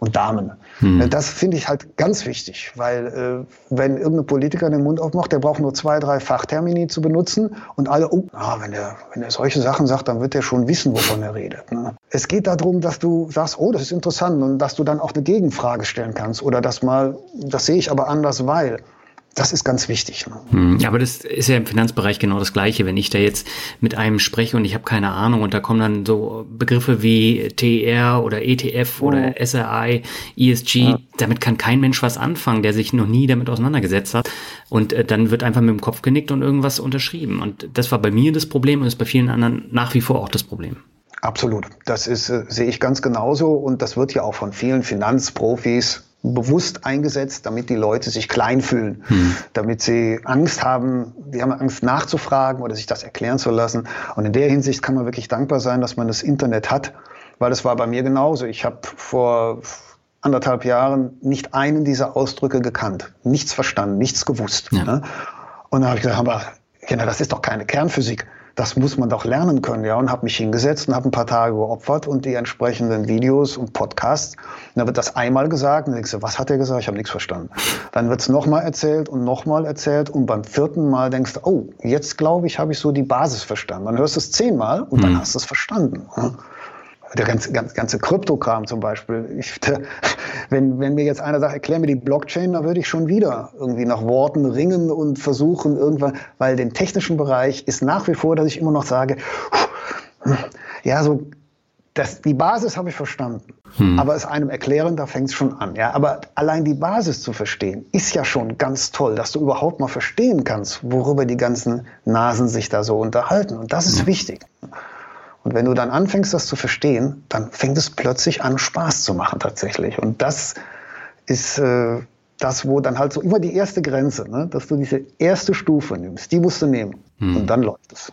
und Damen. Hm. Das finde ich halt ganz wichtig, weil äh, wenn irgendein Politiker den Mund aufmacht, der braucht nur zwei, drei Fachtermini zu benutzen und alle, oh, ah, wenn, er, wenn er solche Sachen sagt, dann wird er schon wissen, wovon er redet. Ne? Es geht darum, dass du sagst, oh, das ist interessant und dass du dann auch eine Gegenfrage stellen kannst oder dass mal, das sehe ich aber anders, weil. Das ist ganz wichtig. Ne? Hm, aber das ist ja im Finanzbereich genau das Gleiche. Wenn ich da jetzt mit einem spreche und ich habe keine Ahnung und da kommen dann so Begriffe wie TR oder ETF oder oh. SRI, ESG, ja. damit kann kein Mensch was anfangen, der sich noch nie damit auseinandergesetzt hat. Und äh, dann wird einfach mit dem Kopf genickt und irgendwas unterschrieben. Und das war bei mir das Problem und ist bei vielen anderen nach wie vor auch das Problem. Absolut. Das ist, äh, sehe ich ganz genauso. Und das wird ja auch von vielen Finanzprofis bewusst eingesetzt, damit die Leute sich klein fühlen, hm. damit sie Angst haben, die haben Angst nachzufragen oder sich das erklären zu lassen. Und in der Hinsicht kann man wirklich dankbar sein, dass man das Internet hat, weil das war bei mir genauso. Ich habe vor anderthalb Jahren nicht einen dieser Ausdrücke gekannt, nichts verstanden, nichts gewusst. Ja. Ne? Und dann habe ich gesagt, aber Kinder, das ist doch keine Kernphysik das muss man doch lernen können, ja, und habe mich hingesetzt und habe ein paar Tage geopfert und die entsprechenden Videos und Podcasts. Und dann wird das einmal gesagt und dann denkst du, was hat er gesagt? Ich habe nichts verstanden. Dann wird es nochmal erzählt und nochmal erzählt und beim vierten Mal denkst du, oh, jetzt glaube ich, habe ich so die Basis verstanden. Dann hörst du es zehnmal und dann hm. hast du es verstanden. Der ganze, ganze, ganze Kryptokram zum Beispiel. Ich, der, wenn, wenn mir jetzt einer sagt, erklär mir die Blockchain, dann würde ich schon wieder irgendwie nach Worten ringen und versuchen irgendwann, weil den technischen Bereich ist nach wie vor, dass ich immer noch sage, ja, so das, die Basis habe ich verstanden. Hm. Aber es einem erklären, da fängt es schon an. Ja? Aber allein die Basis zu verstehen, ist ja schon ganz toll, dass du überhaupt mal verstehen kannst, worüber die ganzen Nasen sich da so unterhalten. Und das ist wichtig. Und wenn du dann anfängst, das zu verstehen, dann fängt es plötzlich an, Spaß zu machen tatsächlich. Und das ist äh, das, wo dann halt so immer die erste Grenze, ne, dass du diese erste Stufe nimmst, die musst du nehmen. Hm. Und dann läuft es.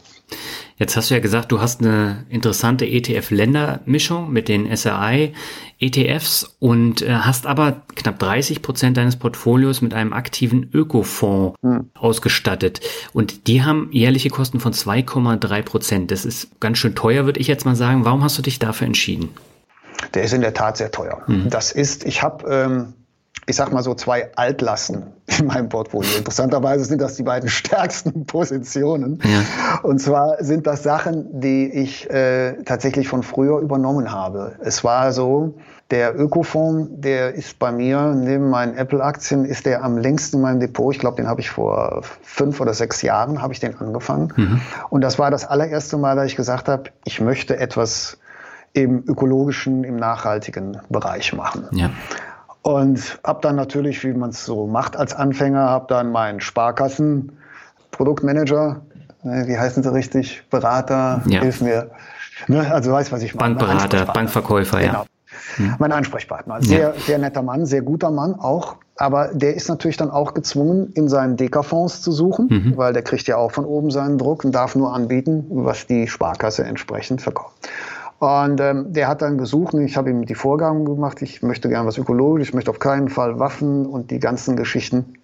Jetzt hast du ja gesagt, du hast eine interessante ETF-Ländermischung mit den SRI-ETFs und äh, hast aber knapp 30 Prozent deines Portfolios mit einem aktiven Ökofonds hm. ausgestattet. Und die haben jährliche Kosten von 2,3 Prozent. Das ist ganz schön teuer, würde ich jetzt mal sagen. Warum hast du dich dafür entschieden? Der ist in der Tat sehr teuer. Hm. Das ist, ich habe ähm, ich sag mal so zwei Altlasten in meinem Portfolio. Interessanterweise sind das die beiden stärksten Positionen. Ja. Und zwar sind das Sachen, die ich äh, tatsächlich von früher übernommen habe. Es war so, der Ökofonds, der ist bei mir, neben meinen Apple-Aktien, ist der am längsten in meinem Depot. Ich glaube, den habe ich vor fünf oder sechs Jahren, habe ich den angefangen. Mhm. Und das war das allererste Mal, da ich gesagt habe, ich möchte etwas im ökologischen, im nachhaltigen Bereich machen. Ja. Und habe dann natürlich, wie man es so macht als Anfänger, habe dann meinen Sparkassen, Produktmanager, äh, wie heißen sie richtig, Berater, ja. hilf mir. Ne? Also weißt was ich meine. Bankberater, Bankverkäufer, genau. ja. Hm. Mein Ansprechpartner. Sehr, ja. sehr netter Mann, sehr guter Mann auch. Aber der ist natürlich dann auch gezwungen, in seinen Deka-Fonds zu suchen, mhm. weil der kriegt ja auch von oben seinen Druck und darf nur anbieten, was die Sparkasse entsprechend verkauft. Und ähm, der hat dann gesucht und ich habe ihm die Vorgaben gemacht, ich möchte gern was ökologisch, ich möchte auf keinen Fall Waffen und die ganzen Geschichten.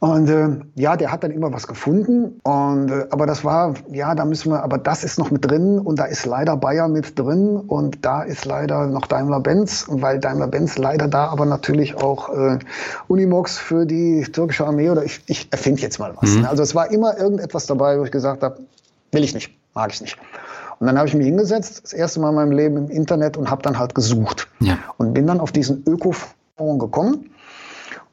Und äh, ja, der hat dann immer was gefunden. Und äh, aber das war, ja, da müssen wir, aber das ist noch mit drin und da ist leider Bayer mit drin und da ist leider noch Daimler-Benz, weil Daimler-Benz leider da aber natürlich auch äh, Unimox für die türkische Armee oder ich, ich erfinde jetzt mal was. Mhm. Also es war immer irgendetwas dabei, wo ich gesagt habe, will ich nicht, mag ich nicht. Und dann habe ich mich hingesetzt, das erste Mal in meinem Leben im Internet und habe dann halt gesucht. Ja. Und bin dann auf diesen Ökofonds gekommen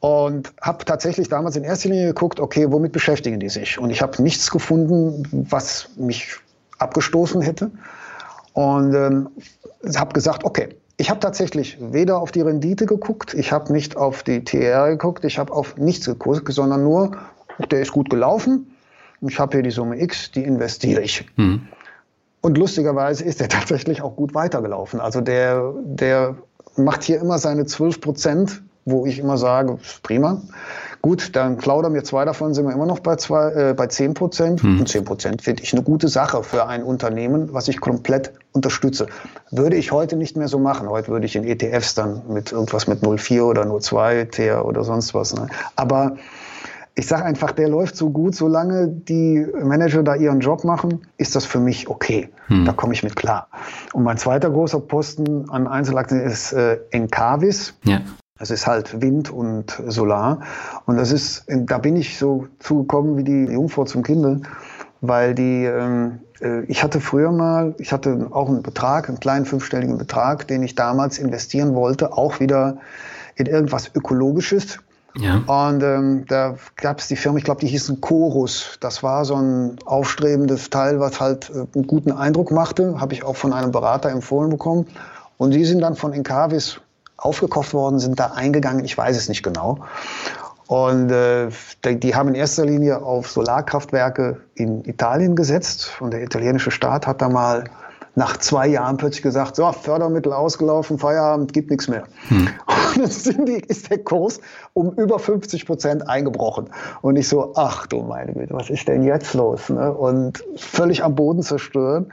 und habe tatsächlich damals in erster Linie geguckt, okay, womit beschäftigen die sich? Und ich habe nichts gefunden, was mich abgestoßen hätte. Und ähm, habe gesagt, okay, ich habe tatsächlich weder auf die Rendite geguckt, ich habe nicht auf die TR geguckt, ich habe auf nichts geguckt, sondern nur, der ist gut gelaufen. Ich habe hier die Summe X, die investiere ich. Mhm. Und lustigerweise ist er tatsächlich auch gut weitergelaufen. Also der, der macht hier immer seine 12 Prozent, wo ich immer sage, prima. Gut, dann plaudern wir zwei davon, sind wir immer noch bei, zwei, äh, bei 10 Prozent. Hm. Und 10 Prozent finde ich eine gute Sache für ein Unternehmen, was ich komplett unterstütze. Würde ich heute nicht mehr so machen. Heute würde ich in ETFs dann mit irgendwas mit 0,4 oder 0,2 TER oder sonst was. Ne? Aber ich sage einfach, der läuft so gut, solange die Manager da ihren Job machen, ist das für mich okay. Hm. Da komme ich mit klar. Und mein zweiter großer Posten an Einzelaktien ist äh, Encavis. Ja. Das ist halt Wind und Solar. Und das ist, da bin ich so zugekommen wie die Jungfrau zum Kindle, weil die, ähm, äh, ich hatte früher mal, ich hatte auch einen Betrag, einen kleinen fünfstelligen Betrag, den ich damals investieren wollte, auch wieder in irgendwas Ökologisches. Ja. Und ähm, da gab es die Firma, ich glaube, die hießen Chorus. Das war so ein aufstrebendes Teil, was halt äh, einen guten Eindruck machte. Habe ich auch von einem Berater empfohlen bekommen. Und die sind dann von Encavis aufgekauft worden, sind da eingegangen, ich weiß es nicht genau. Und äh, die haben in erster Linie auf Solarkraftwerke in Italien gesetzt. Und der italienische Staat hat da mal nach zwei Jahren plötzlich gesagt, so, Fördermittel ausgelaufen, Feierabend, gibt nichts mehr. Hm. Und dann die, ist der Kurs um über 50 Prozent eingebrochen. Und ich so, ach du meine Güte, was ist denn jetzt los? Ne? Und völlig am Boden zerstört.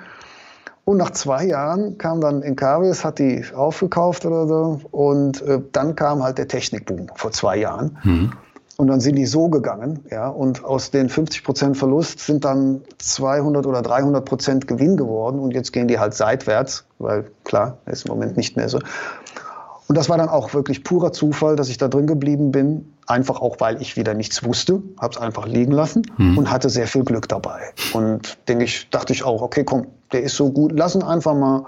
Und nach zwei Jahren kam dann Encavis, hat die aufgekauft oder so. Und äh, dann kam halt der Technikboom vor zwei Jahren. Mhm. Und dann sind die so gegangen, ja. Und aus den 50 Prozent Verlust sind dann 200 oder 300 Prozent Gewinn geworden. Und jetzt gehen die halt seitwärts, weil klar, ist im Moment nicht mehr so. Und das war dann auch wirklich purer Zufall, dass ich da drin geblieben bin. Einfach auch, weil ich wieder nichts wusste, habe es einfach liegen lassen mhm. und hatte sehr viel Glück dabei. Und denke ich, dachte ich auch, okay, komm, der ist so gut, lass ihn einfach mal.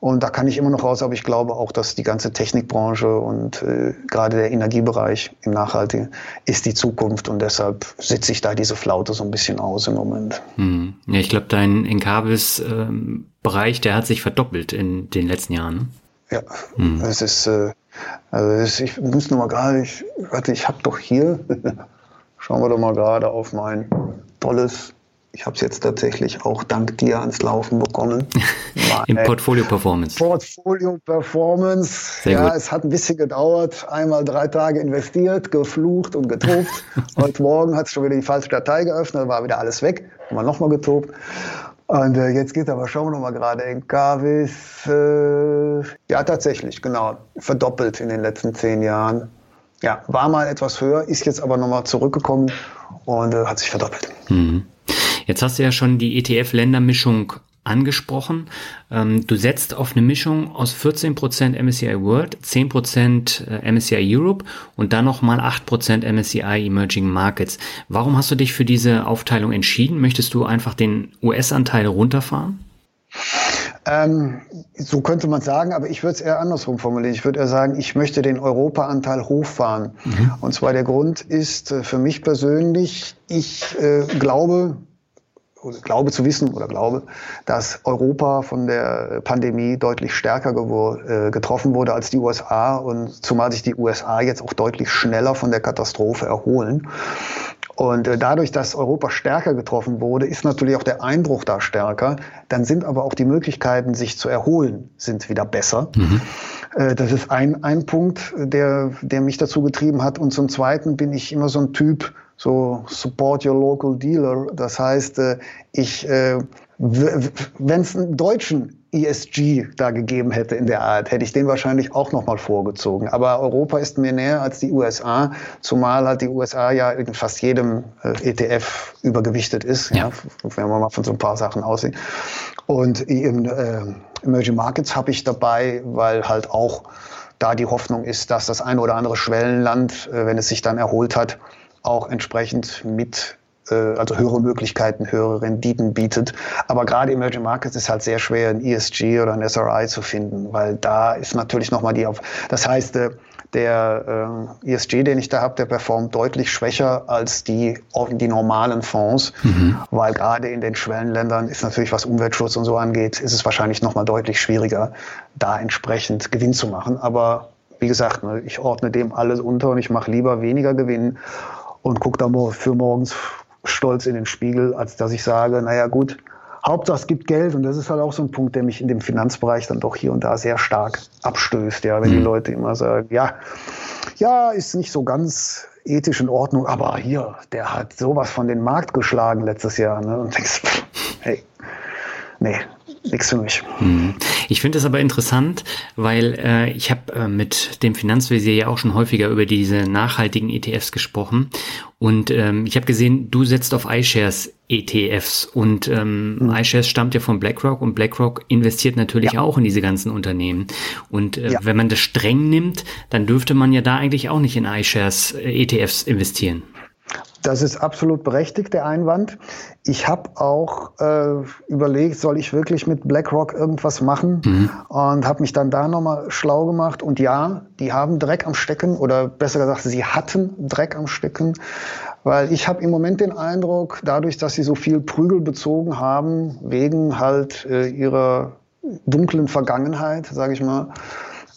Und da kann ich immer noch raus, aber ich glaube auch, dass die ganze Technikbranche und äh, gerade der Energiebereich im Nachhaltigen ist die Zukunft und deshalb sitze ich da diese Flaute so ein bisschen aus im Moment. Hm. Ja, ich glaube, dein Encarvis-Bereich, ähm, der hat sich verdoppelt in den letzten Jahren. Ne? Ja, hm. es ist, äh, also es, ich muss nur mal gerade, ich, warte, ich habe doch hier, schauen wir doch mal gerade auf mein tolles, ich habe es jetzt tatsächlich auch dank dir ans Laufen bekommen. Im Portfolio Performance. Portfolio Performance. Sehr ja, gut. es hat ein bisschen gedauert. Einmal drei Tage investiert, geflucht und getobt. Heute Morgen hat es schon wieder die falsche Datei geöffnet, war wieder alles weg. Haben wir nochmal getobt. Und äh, jetzt geht aber, schauen wir noch mal gerade, Enkavis, äh, ja tatsächlich, genau, verdoppelt in den letzten zehn Jahren. Ja, war mal etwas höher, ist jetzt aber nochmal zurückgekommen und äh, hat sich verdoppelt. Mhm. Jetzt hast du ja schon die ETF-Ländermischung angesprochen. Ähm, du setzt auf eine Mischung aus 14% MSCI World, 10% äh, MSCI Europe und dann nochmal 8% MSCI Emerging Markets. Warum hast du dich für diese Aufteilung entschieden? Möchtest du einfach den US-Anteil runterfahren? Ähm, so könnte man sagen, aber ich würde es eher andersrum formulieren. Ich würde eher sagen, ich möchte den Europa-Anteil hochfahren. Mhm. Und zwar der Grund ist äh, für mich persönlich, ich äh, glaube, glaube zu wissen oder glaube, dass Europa von der Pandemie deutlich stärker äh, getroffen wurde als die USA und zumal sich die USA jetzt auch deutlich schneller von der Katastrophe erholen. Und äh, dadurch, dass Europa stärker getroffen wurde, ist natürlich auch der Eindruck da stärker. Dann sind aber auch die Möglichkeiten, sich zu erholen, sind wieder besser. Mhm. Äh, das ist ein, ein Punkt, der, der mich dazu getrieben hat. Und zum Zweiten bin ich immer so ein Typ, so support your local dealer. Das heißt, äh, ich, äh, wenn es einen deutschen ESG da gegeben hätte in der Art, hätte ich den wahrscheinlich auch nochmal vorgezogen. Aber Europa ist mir näher als die USA, zumal halt die USA ja in fast jedem äh, ETF übergewichtet ist, ja. ja. wenn man mal von so ein paar Sachen aussieht. Und in äh, Emerging Markets habe ich dabei, weil halt auch da die Hoffnung ist, dass das eine oder andere Schwellenland, wenn es sich dann erholt hat, auch entsprechend mit äh, also höhere Möglichkeiten, höhere Renditen bietet. Aber gerade Emerging Markets ist halt sehr schwer, ein ESG oder ein SRI zu finden, weil da ist natürlich nochmal die auf. Das heißt, äh, der äh, ESG, den ich da habe, der performt deutlich schwächer als die, die normalen Fonds, mhm. weil gerade in den Schwellenländern ist natürlich, was Umweltschutz und so angeht, ist es wahrscheinlich nochmal deutlich schwieriger, da entsprechend Gewinn zu machen. Aber wie gesagt, ne, ich ordne dem alles unter und ich mache lieber weniger Gewinn und gucke dann für morgens stolz in den Spiegel, als dass ich sage, naja gut, Hauptsache es gibt Geld und das ist halt auch so ein Punkt, der mich in dem Finanzbereich dann doch hier und da sehr stark abstößt, ja, wenn mhm. die Leute immer sagen, ja, ja, ist nicht so ganz ethisch in Ordnung, aber hier, der hat sowas von den Markt geschlagen letztes Jahr, ne? Und denkst, hey, nee, nichts für mich. Hm. Ich finde es aber interessant, weil äh, ich habe äh, mit dem Finanzvisier ja auch schon häufiger über diese nachhaltigen ETFs gesprochen und ähm, ich habe gesehen, du setzt auf iShares ETFs und ähm, mhm. iShares stammt ja von BlackRock und BlackRock investiert natürlich ja. auch in diese ganzen Unternehmen und äh, ja. wenn man das streng nimmt, dann dürfte man ja da eigentlich auch nicht in iShares äh, ETFs investieren. Das ist absolut berechtigt, der Einwand. Ich habe auch äh, überlegt, soll ich wirklich mit BlackRock irgendwas machen mhm. und habe mich dann da nochmal schlau gemacht. Und ja, die haben Dreck am Stecken oder besser gesagt, sie hatten Dreck am Stecken, weil ich habe im Moment den Eindruck, dadurch, dass sie so viel Prügel bezogen haben, wegen halt äh, ihrer dunklen Vergangenheit, sage ich mal,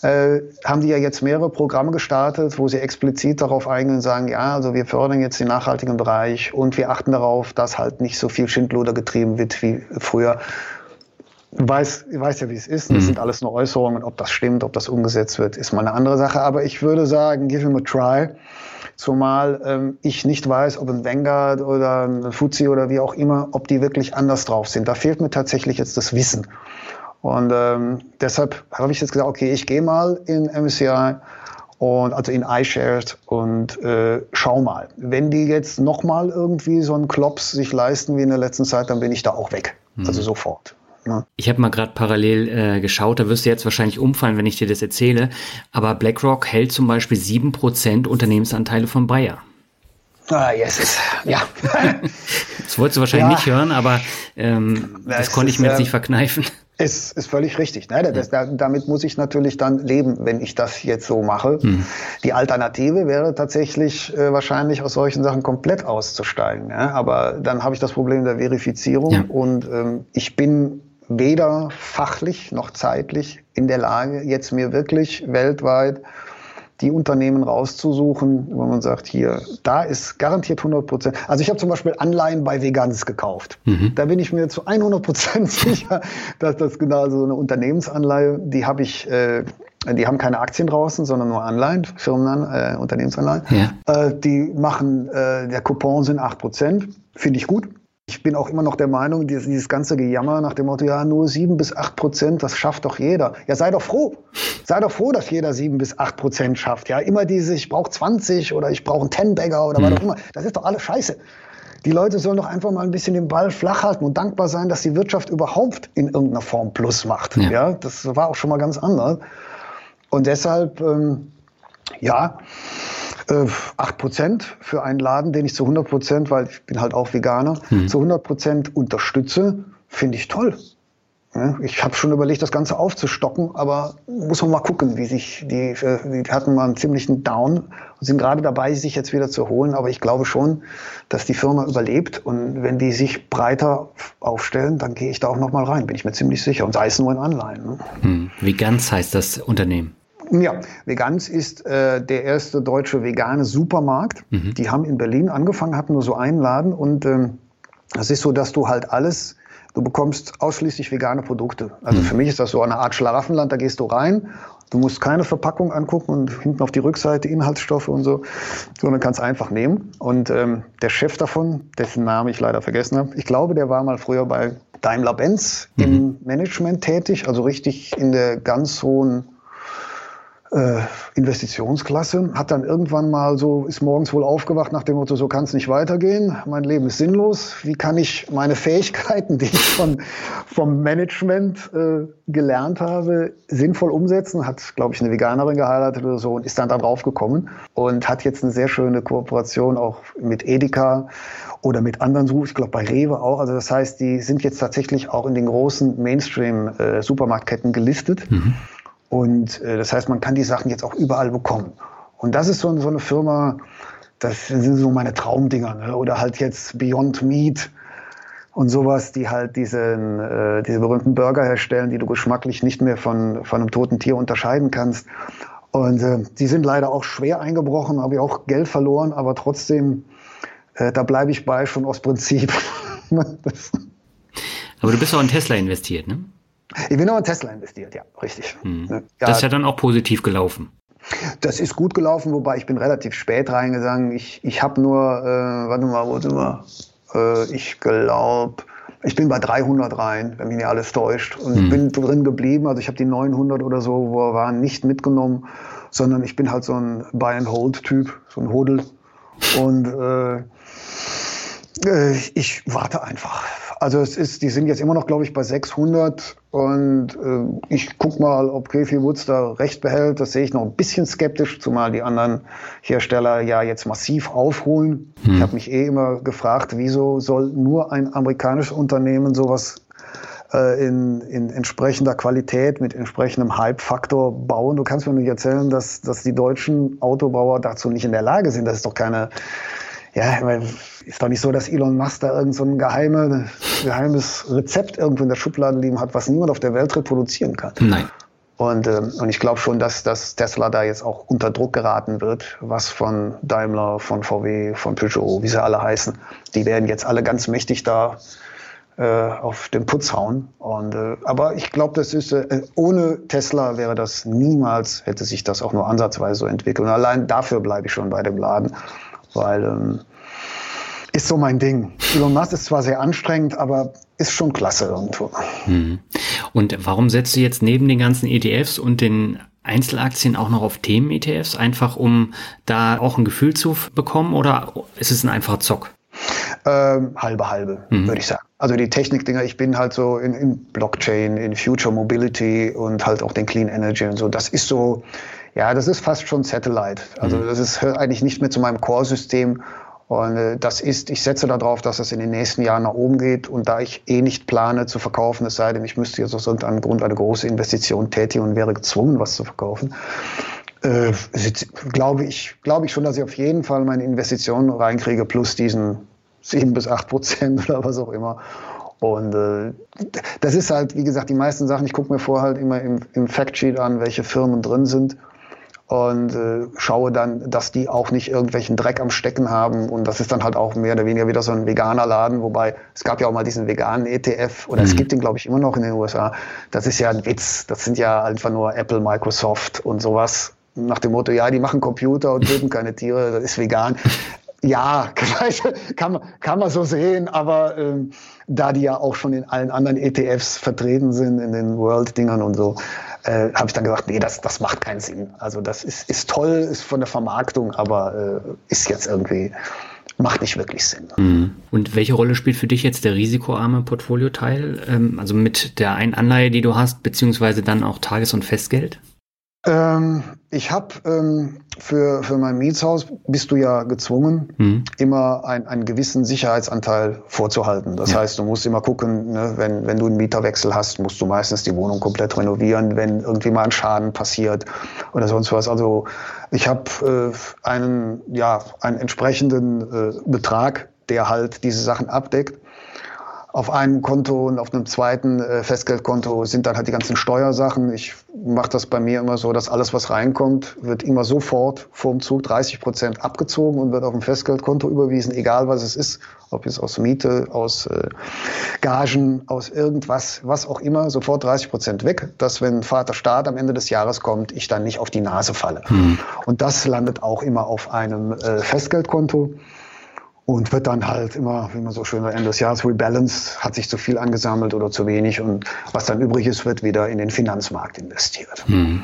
äh, haben die ja jetzt mehrere Programme gestartet, wo sie explizit darauf eingehen und sagen, ja, also wir fördern jetzt den nachhaltigen Bereich und wir achten darauf, dass halt nicht so viel Schindluder getrieben wird wie früher. Weiß, weiß ja, wie es ist. Das mhm. sind alles nur Äußerungen. Ob das stimmt, ob das umgesetzt wird, ist mal eine andere Sache. Aber ich würde sagen, give him a try. Zumal ähm, ich nicht weiß, ob ein Vanguard oder ein Fuzzi oder wie auch immer, ob die wirklich anders drauf sind. Da fehlt mir tatsächlich jetzt das Wissen. Und ähm, deshalb habe ich jetzt gesagt, okay, ich gehe mal in MSCI und also in iShares und äh, schau mal. Wenn die jetzt nochmal irgendwie so einen Klops sich leisten wie in der letzten Zeit, dann bin ich da auch weg. Mhm. Also sofort. Ja. Ich habe mal gerade parallel äh, geschaut, da wirst du jetzt wahrscheinlich umfallen, wenn ich dir das erzähle. Aber BlackRock hält zum Beispiel 7% Unternehmensanteile von Bayer. Ah, yes, ja. das wolltest du wahrscheinlich ja. nicht hören, aber ähm, das, das konnte ich mir jetzt nicht verkneifen. Ist, ist völlig richtig. Ne? Das, damit muss ich natürlich dann leben, wenn ich das jetzt so mache. Mhm. Die Alternative wäre tatsächlich äh, wahrscheinlich aus solchen Sachen komplett auszusteigen. Ja? Aber dann habe ich das Problem der Verifizierung ja. und ähm, ich bin weder fachlich noch zeitlich in der Lage, jetzt mir wirklich weltweit die Unternehmen rauszusuchen, wo man sagt, hier, da ist garantiert 100 Prozent. Also ich habe zum Beispiel Anleihen bei Vegans gekauft. Mhm. Da bin ich mir zu 100 Prozent sicher, dass das genau so eine Unternehmensanleihe, die habe ich, äh, die haben keine Aktien draußen, sondern nur Anleihen, Firmenanleihen, äh, Unternehmensanleihen. Ja. Äh, die machen, äh, der Coupon sind 8 Prozent, finde ich gut. Ich bin auch immer noch der Meinung, dieses, dieses ganze Gejammer nach dem Motto, ja, nur sieben bis acht Prozent, das schafft doch jeder. Ja, sei doch froh. Sei doch froh, dass jeder sieben bis acht Prozent schafft. Ja, immer diese, ich brauche 20 oder ich brauche einen Ten-Bagger oder mhm. was auch immer. Das ist doch alles scheiße. Die Leute sollen doch einfach mal ein bisschen den Ball flach halten und dankbar sein, dass die Wirtschaft überhaupt in irgendeiner Form Plus macht. Ja, ja das war auch schon mal ganz anders. Und deshalb, ähm, ja, äh, 8 Prozent für einen Laden, den ich zu 100 Prozent, weil ich bin halt auch Veganer, mhm. zu 100 Prozent unterstütze, finde ich toll. Ich habe schon überlegt, das Ganze aufzustocken, aber muss man mal gucken, wie sich die, äh, die hatten mal einen ziemlichen Down und sind gerade dabei, sich jetzt wieder zu holen. Aber ich glaube schon, dass die Firma überlebt und wenn die sich breiter aufstellen, dann gehe ich da auch noch mal rein, bin ich mir ziemlich sicher. Und sei es nur in Anleihen. Ne? Hm. Wie ganz heißt das Unternehmen? Ja, Veganz ist äh, der erste deutsche vegane Supermarkt. Mhm. Die haben in Berlin angefangen, hatten nur so einen Laden und ähm, das ist so, dass du halt alles, du bekommst ausschließlich vegane Produkte. Also mhm. für mich ist das so eine Art Schlaraffenland, da gehst du rein, du musst keine Verpackung angucken und hinten auf die Rückseite Inhaltsstoffe und so, sondern kannst einfach nehmen. Und ähm, der Chef davon, dessen Namen ich leider vergessen habe, ich glaube, der war mal früher bei Daimler-Benz mhm. im Management tätig, also richtig in der ganz hohen äh, Investitionsklasse, hat dann irgendwann mal so, ist morgens wohl aufgewacht nach dem Motto, so kann es nicht weitergehen, mein Leben ist sinnlos, wie kann ich meine Fähigkeiten, die ich von, vom Management äh, gelernt habe, sinnvoll umsetzen, hat, glaube ich, eine Veganerin geheiratet oder so und ist dann da drauf gekommen und hat jetzt eine sehr schöne Kooperation auch mit Edeka oder mit anderen, ich glaube bei Rewe auch. Also das heißt, die sind jetzt tatsächlich auch in den großen Mainstream-Supermarktketten äh, gelistet. Mhm. Und äh, das heißt, man kann die Sachen jetzt auch überall bekommen. Und das ist so, so eine Firma, das sind so meine Traumdinger. Ne? Oder halt jetzt Beyond Meat und sowas, die halt diesen, äh, diese berühmten Burger herstellen, die du geschmacklich nicht mehr von, von einem toten Tier unterscheiden kannst. Und äh, die sind leider auch schwer eingebrochen, habe ich auch Geld verloren, aber trotzdem, äh, da bleibe ich bei schon aus Prinzip. Aber du bist auch in Tesla investiert, ne? Ich bin auch in Tesla investiert, ja, richtig. Hm. Ja, das ist ja dann auch positiv gelaufen. Das ist gut gelaufen, wobei ich bin relativ spät reingegangen. Ich, ich habe nur, äh, warte mal, wo sind wir? Äh, ich glaube, ich bin bei 300 rein, wenn mich nicht alles täuscht. Und hm. bin drin geblieben. Also ich habe die 900 oder so, wo wir waren, nicht mitgenommen, sondern ich bin halt so ein Buy-and-Hold-Typ, so ein Hodel. Und äh, äh ich warte einfach. Also es ist, die sind jetzt immer noch, glaube ich, bei 600 und äh, ich guck mal, ob Griffey Woods da recht behält. Das sehe ich noch ein bisschen skeptisch, zumal die anderen Hersteller ja jetzt massiv aufholen. Hm. Ich habe mich eh immer gefragt, wieso soll nur ein amerikanisches Unternehmen sowas äh, in, in entsprechender Qualität mit entsprechendem Hype-Faktor bauen. Du kannst mir nicht erzählen, dass, dass die deutschen Autobauer dazu nicht in der Lage sind. Das ist doch keine ja, ist doch nicht so, dass Elon Musk da irgend so ein geheime, geheimes Rezept irgendwo in der Schublade liegen hat, was niemand auf der Welt reproduzieren kann. Nein. Und, ähm, und ich glaube schon, dass, dass Tesla da jetzt auch unter Druck geraten wird, was von Daimler, von VW, von Peugeot, wie sie alle heißen. Die werden jetzt alle ganz mächtig da äh, auf den Putz hauen. Und, äh, aber ich glaube, das ist äh, ohne Tesla wäre das niemals, hätte sich das auch nur ansatzweise so entwickelt. Und allein dafür bleibe ich schon bei dem Laden weil ähm, ist so mein Ding. Elon Musk ist zwar sehr anstrengend, aber ist schon klasse irgendwo. Hm. Und warum setzt du jetzt neben den ganzen ETFs und den Einzelaktien auch noch auf Themen-ETFs, einfach um da auch ein Gefühl zu bekommen oder ist es ein einfacher Zock? Ähm, halbe halbe, mhm. würde ich sagen. Also die Technikdinger, ich bin halt so in, in Blockchain, in Future Mobility und halt auch den Clean Energy und so. Das ist so, ja, das ist fast schon Satellite. Also mhm. das ist eigentlich nicht mehr zu meinem Core-System. Und äh, das ist, ich setze darauf, dass es in den nächsten Jahren nach oben geht. Und da ich eh nicht plane zu verkaufen, es sei denn, ich müsste jetzt aus irgendeinem Grund eine große Investition tätigen und wäre gezwungen, was zu verkaufen, äh, glaube ich, glaube ich schon, dass ich auf jeden Fall meine Investitionen reinkriege, plus diesen sieben bis acht Prozent oder was auch immer. Und äh, das ist halt, wie gesagt, die meisten Sachen, ich gucke mir vorher halt immer im, im Factsheet an, welche Firmen drin sind und äh, schaue dann, dass die auch nicht irgendwelchen Dreck am Stecken haben. Und das ist dann halt auch mehr oder weniger wieder so ein veganer Laden, wobei es gab ja auch mal diesen veganen ETF oder mhm. es gibt den, glaube ich, immer noch in den USA. Das ist ja ein Witz. Das sind ja einfach nur Apple, Microsoft und sowas. Nach dem Motto, ja, die machen Computer und töten keine Tiere, das ist vegan. Ja, kann man, kann man so sehen, aber ähm, da die ja auch schon in allen anderen ETFs vertreten sind, in den World-Dingern und so, äh, habe ich dann gesagt, nee, das, das macht keinen Sinn. Also das ist, ist toll, ist von der Vermarktung, aber äh, ist jetzt irgendwie, macht nicht wirklich Sinn. Mhm. Und welche Rolle spielt für dich jetzt der risikoarme Portfolioteil? Ähm, also mit der einen Anleihe, die du hast, beziehungsweise dann auch Tages- und Festgeld? Ähm, ich habe ähm, für, für mein Mietshaus bist du ja gezwungen, mhm. immer ein, einen gewissen Sicherheitsanteil vorzuhalten. Das ja. heißt, du musst immer gucken, ne, wenn, wenn du einen Mieterwechsel hast, musst du meistens die Wohnung komplett renovieren, wenn irgendwie mal ein Schaden passiert oder sonst was. Also ich habe äh, einen, ja, einen entsprechenden äh, Betrag, der halt diese Sachen abdeckt auf einem Konto und auf einem zweiten äh, Festgeldkonto sind dann halt die ganzen Steuersachen. Ich mache das bei mir immer so, dass alles, was reinkommt, wird immer sofort vorm Zug 30 Prozent abgezogen und wird auf ein Festgeldkonto überwiesen, egal was es ist, ob es aus Miete, aus äh, Gagen, aus irgendwas, was auch immer, sofort 30 Prozent weg, dass wenn Vater Staat am Ende des Jahres kommt, ich dann nicht auf die Nase falle. Hm. Und das landet auch immer auf einem äh, Festgeldkonto und wird dann halt immer, wie man so schön am Ende des Jahres rebalanced, hat sich zu viel angesammelt oder zu wenig und was dann übrig ist, wird wieder in den Finanzmarkt investiert. Mhm.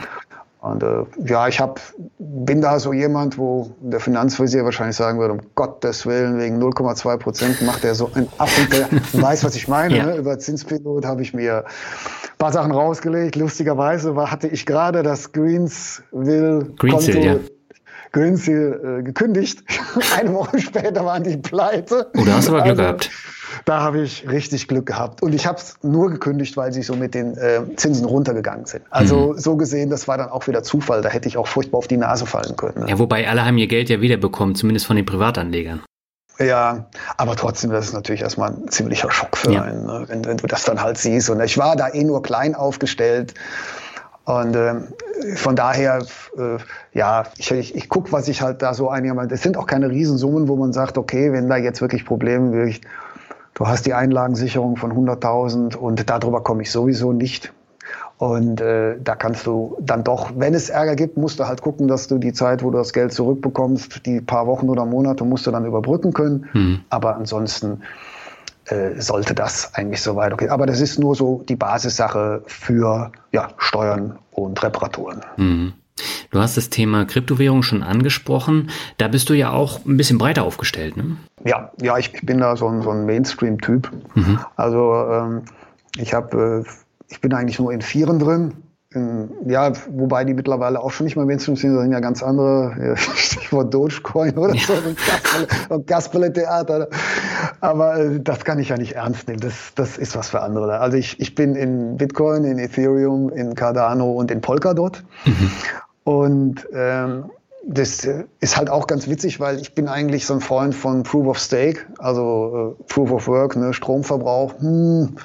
Und äh, ja, ich hab, bin da so jemand, wo der Finanzvisier wahrscheinlich sagen würde, um Gottes Willen, wegen 0,2 Prozent macht er so ein Affen, der weiß, was ich meine. ja. ne? Über Zinspilot habe ich mir ein paar Sachen rausgelegt. Lustigerweise war, hatte ich gerade das Greensville Greensill, ja Greensill äh, gekündigt. Eine Woche später waren die pleite. Oh, da hast du aber Glück also, gehabt. Da habe ich richtig Glück gehabt. Und ich habe es nur gekündigt, weil sie so mit den äh, Zinsen runtergegangen sind. Also mhm. so gesehen, das war dann auch wieder Zufall. Da hätte ich auch furchtbar auf die Nase fallen können. Ne? Ja, wobei alle haben ihr Geld ja wiederbekommen, zumindest von den Privatanlegern. Ja, aber trotzdem, das ist natürlich erstmal ein ziemlicher Schock für ja. einen, ne? wenn, wenn, du das dann halt siehst. Und ich war da eh nur klein aufgestellt. Und äh, von daher, äh, ja, ich, ich, ich gucke, was ich halt da so einigermaßen. Es sind auch keine Riesensummen, wo man sagt, okay, wenn da jetzt wirklich Probleme wirklich du hast die Einlagensicherung von 100.000 und darüber komme ich sowieso nicht. Und äh, da kannst du dann doch, wenn es Ärger gibt, musst du halt gucken, dass du die Zeit, wo du das Geld zurückbekommst, die paar Wochen oder Monate, musst du dann überbrücken können. Mhm. Aber ansonsten äh, sollte das eigentlich so weit okay. Aber das ist nur so die Basissache für ja, Steuern und Reparaturen. Mhm. Du hast das Thema Kryptowährung schon angesprochen. Da bist du ja auch ein bisschen breiter aufgestellt, ne? Ja, ja, ich, ich bin da so ein, so ein Mainstream-Typ. Mhm. Also ähm, ich habe äh, ich bin eigentlich nur in Vieren drin. In, ja, wobei die mittlerweile auch schon nicht mehr Mainstream sind, das sind ja ganz andere, ja, Stichwort Dogecoin oder ja. so, und Gasperle-Theater. Aber äh, das kann ich ja nicht ernst nehmen, das, das ist was für andere. Also ich, ich bin in Bitcoin, in Ethereum, in Cardano und in Polkadot. Mhm. Und ähm, das ist halt auch ganz witzig, weil ich bin eigentlich so ein Freund von Proof of Stake, also äh, Proof of Work, ne, Stromverbrauch. Hm,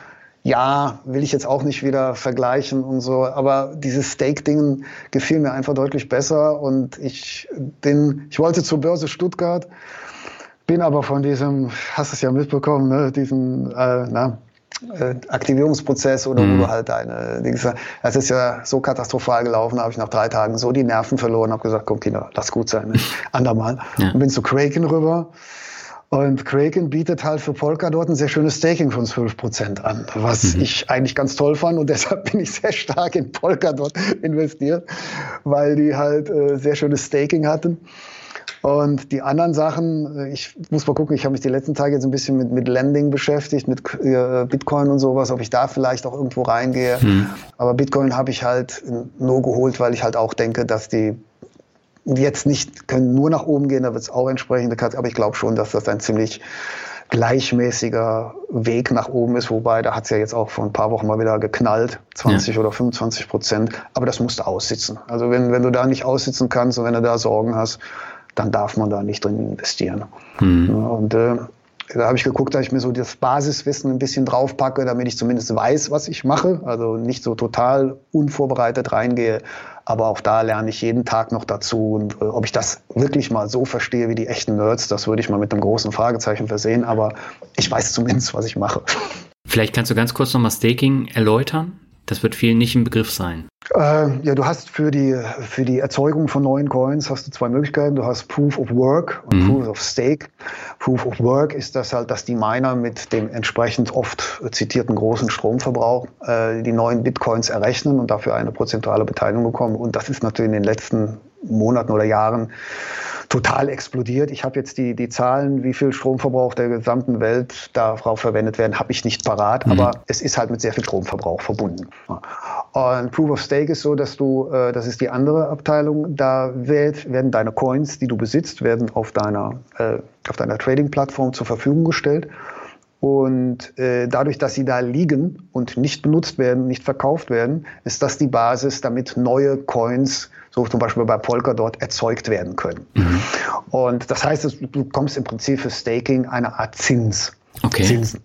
ja, will ich jetzt auch nicht wieder vergleichen und so, aber dieses Stake-Ding gefiel mir einfach deutlich besser und ich bin, ich wollte zur Börse Stuttgart, bin aber von diesem, hast es ja mitbekommen, ne, diesen, äh, na, äh, Aktivierungsprozess oder mhm. wo du halt deine Dings, das ist ja so katastrophal gelaufen, habe ich nach drei Tagen so die Nerven verloren, habe gesagt, komm Kinder, lass gut sein, ne? andermal. Ja. Und bin zu Kraken rüber und Kraken bietet halt für Polkadot ein sehr schönes Staking von 12 Prozent an, was mhm. ich eigentlich ganz toll fand und deshalb bin ich sehr stark in Polkadot investiert, weil die halt äh, sehr schönes Staking hatten. Und die anderen Sachen, äh, ich muss mal gucken, ich habe mich die letzten Tage jetzt ein bisschen mit, mit Lending beschäftigt, mit äh, Bitcoin und sowas, ob ich da vielleicht auch irgendwo reingehe. Mhm. Aber Bitcoin habe ich halt nur geholt, weil ich halt auch denke, dass die jetzt nicht, können nur nach oben gehen, da wird es auch entsprechende Cuts, aber ich glaube schon, dass das ein ziemlich gleichmäßiger Weg nach oben ist, wobei da hat es ja jetzt auch vor ein paar Wochen mal wieder geknallt, 20 ja. oder 25 Prozent, aber das musst du aussitzen. Also wenn, wenn du da nicht aussitzen kannst und wenn du da Sorgen hast, dann darf man da nicht drin investieren. Mhm. Und äh, da habe ich geguckt, dass ich mir so das Basiswissen ein bisschen draufpacke, damit ich zumindest weiß, was ich mache. Also nicht so total unvorbereitet reingehe. Aber auch da lerne ich jeden Tag noch dazu. Und äh, ob ich das wirklich mal so verstehe wie die echten Nerds, das würde ich mal mit einem großen Fragezeichen versehen. Aber ich weiß zumindest, was ich mache. Vielleicht kannst du ganz kurz nochmal Staking erläutern. Das wird vielen nicht im Begriff sein. Äh, ja, du hast für die, für die Erzeugung von neuen Coins hast du zwei Möglichkeiten. Du hast Proof of Work und mhm. Proof of Stake. Proof of Work ist das halt, dass die Miner mit dem entsprechend oft zitierten großen Stromverbrauch äh, die neuen Bitcoins errechnen und dafür eine prozentuale Beteiligung bekommen. Und das ist natürlich in den letzten Monaten oder Jahren total explodiert. Ich habe jetzt die, die Zahlen, wie viel Stromverbrauch der gesamten Welt darauf verwendet werden, habe ich nicht parat, mhm. aber es ist halt mit sehr viel Stromverbrauch verbunden. Und Proof of Stake ist so, dass du, äh, das ist die andere Abteilung, da wird, werden deine Coins, die du besitzt, werden auf deiner, äh, auf deiner Trading-Plattform zur Verfügung gestellt. Und äh, dadurch, dass sie da liegen und nicht benutzt werden, nicht verkauft werden, ist das die Basis, damit neue Coins so zum Beispiel bei Polkadot erzeugt werden können. Mhm. Und das heißt, du bekommst im Prinzip für Staking eine Art Zins. Okay. Zinsen.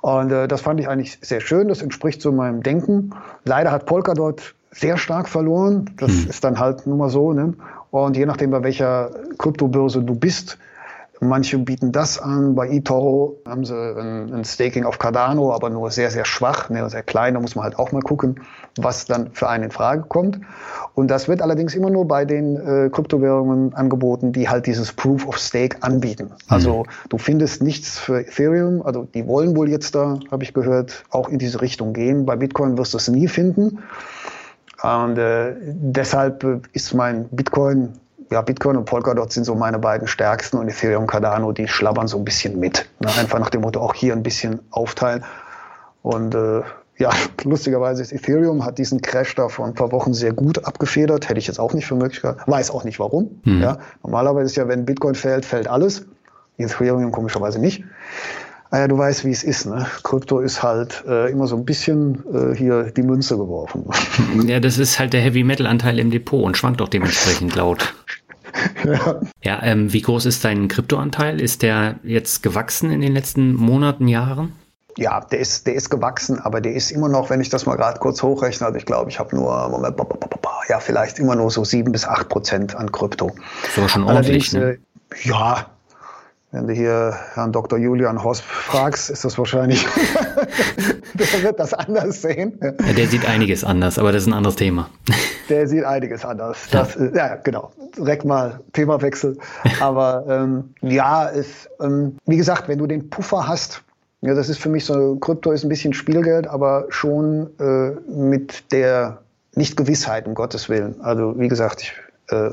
Und äh, das fand ich eigentlich sehr schön. Das entspricht so meinem Denken. Leider hat Polkadot sehr stark verloren. Das mhm. ist dann halt nun mal so. Ne? Und je nachdem, bei welcher Kryptobörse du bist, Manche bieten das an. Bei eToro haben sie ein, ein, Staking auf Cardano, aber nur sehr, sehr schwach, ne, sehr klein. Da muss man halt auch mal gucken, was dann für einen in Frage kommt. Und das wird allerdings immer nur bei den äh, Kryptowährungen angeboten, die halt dieses Proof of Stake anbieten. Also mhm. du findest nichts für Ethereum. Also die wollen wohl jetzt da, habe ich gehört, auch in diese Richtung gehen. Bei Bitcoin wirst du es nie finden. Und äh, deshalb ist mein Bitcoin ja, Bitcoin und Polkadot sind so meine beiden stärksten und Ethereum Cardano, die schlabbern so ein bisschen mit. Ne? Einfach nach dem Motto, auch hier ein bisschen aufteilen. Und äh, ja, lustigerweise ist Ethereum hat diesen Crash da vor ein paar Wochen sehr gut abgefedert. Hätte ich jetzt auch nicht für möglich gehabt. Weiß auch nicht warum. Hm. Ja, normalerweise ist ja, wenn Bitcoin fällt, fällt alles. Ethereum komischerweise nicht. Ah ja, du weißt, wie es ist. Ne? Krypto ist halt äh, immer so ein bisschen äh, hier die Münze geworfen. Ja, das ist halt der Heavy Metal Anteil im Depot und schwankt auch dementsprechend laut. Ja, ja ähm, wie groß ist dein Kryptoanteil? Ist der jetzt gewachsen in den letzten Monaten, Jahren? Ja, der ist, der ist gewachsen, aber der ist immer noch, wenn ich das mal gerade kurz hochrechne, also ich glaube, ich habe nur, Moment, ja, vielleicht immer nur so sieben bis acht Prozent an Krypto. So schon ordentlich, ne? Äh, ja, Wenn du hier Herrn Dr. Julian Hosp fragst, ist das wahrscheinlich, der wird das anders sehen. Ja, der sieht einiges anders, aber das ist ein anderes Thema. Der sieht einiges anders. Das, ja. ja, genau. Direkt mal Themawechsel. Aber ähm, ja, es, ähm, wie gesagt, wenn du den Puffer hast, ja, das ist für mich so, Krypto ist ein bisschen Spielgeld, aber schon äh, mit der Nicht-Gewissheit, um Gottes Willen. Also wie gesagt, ich äh,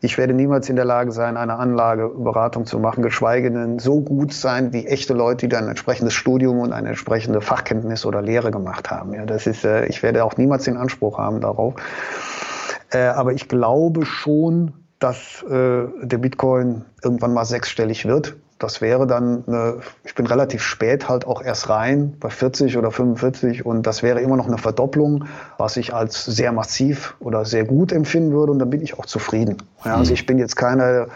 ich werde niemals in der Lage sein, eine Anlageberatung zu machen, geschweige denn so gut sein wie echte Leute, die ein entsprechendes Studium und eine entsprechende Fachkenntnis oder Lehre gemacht haben. Ja, das ist, äh, ich werde auch niemals den Anspruch haben darauf. Äh, aber ich glaube schon, dass äh, der Bitcoin irgendwann mal sechsstellig wird das wäre dann, eine, ich bin relativ spät halt auch erst rein, bei 40 oder 45 und das wäre immer noch eine Verdopplung, was ich als sehr massiv oder sehr gut empfinden würde und dann bin ich auch zufrieden. Ja, also mhm. ich bin jetzt keiner,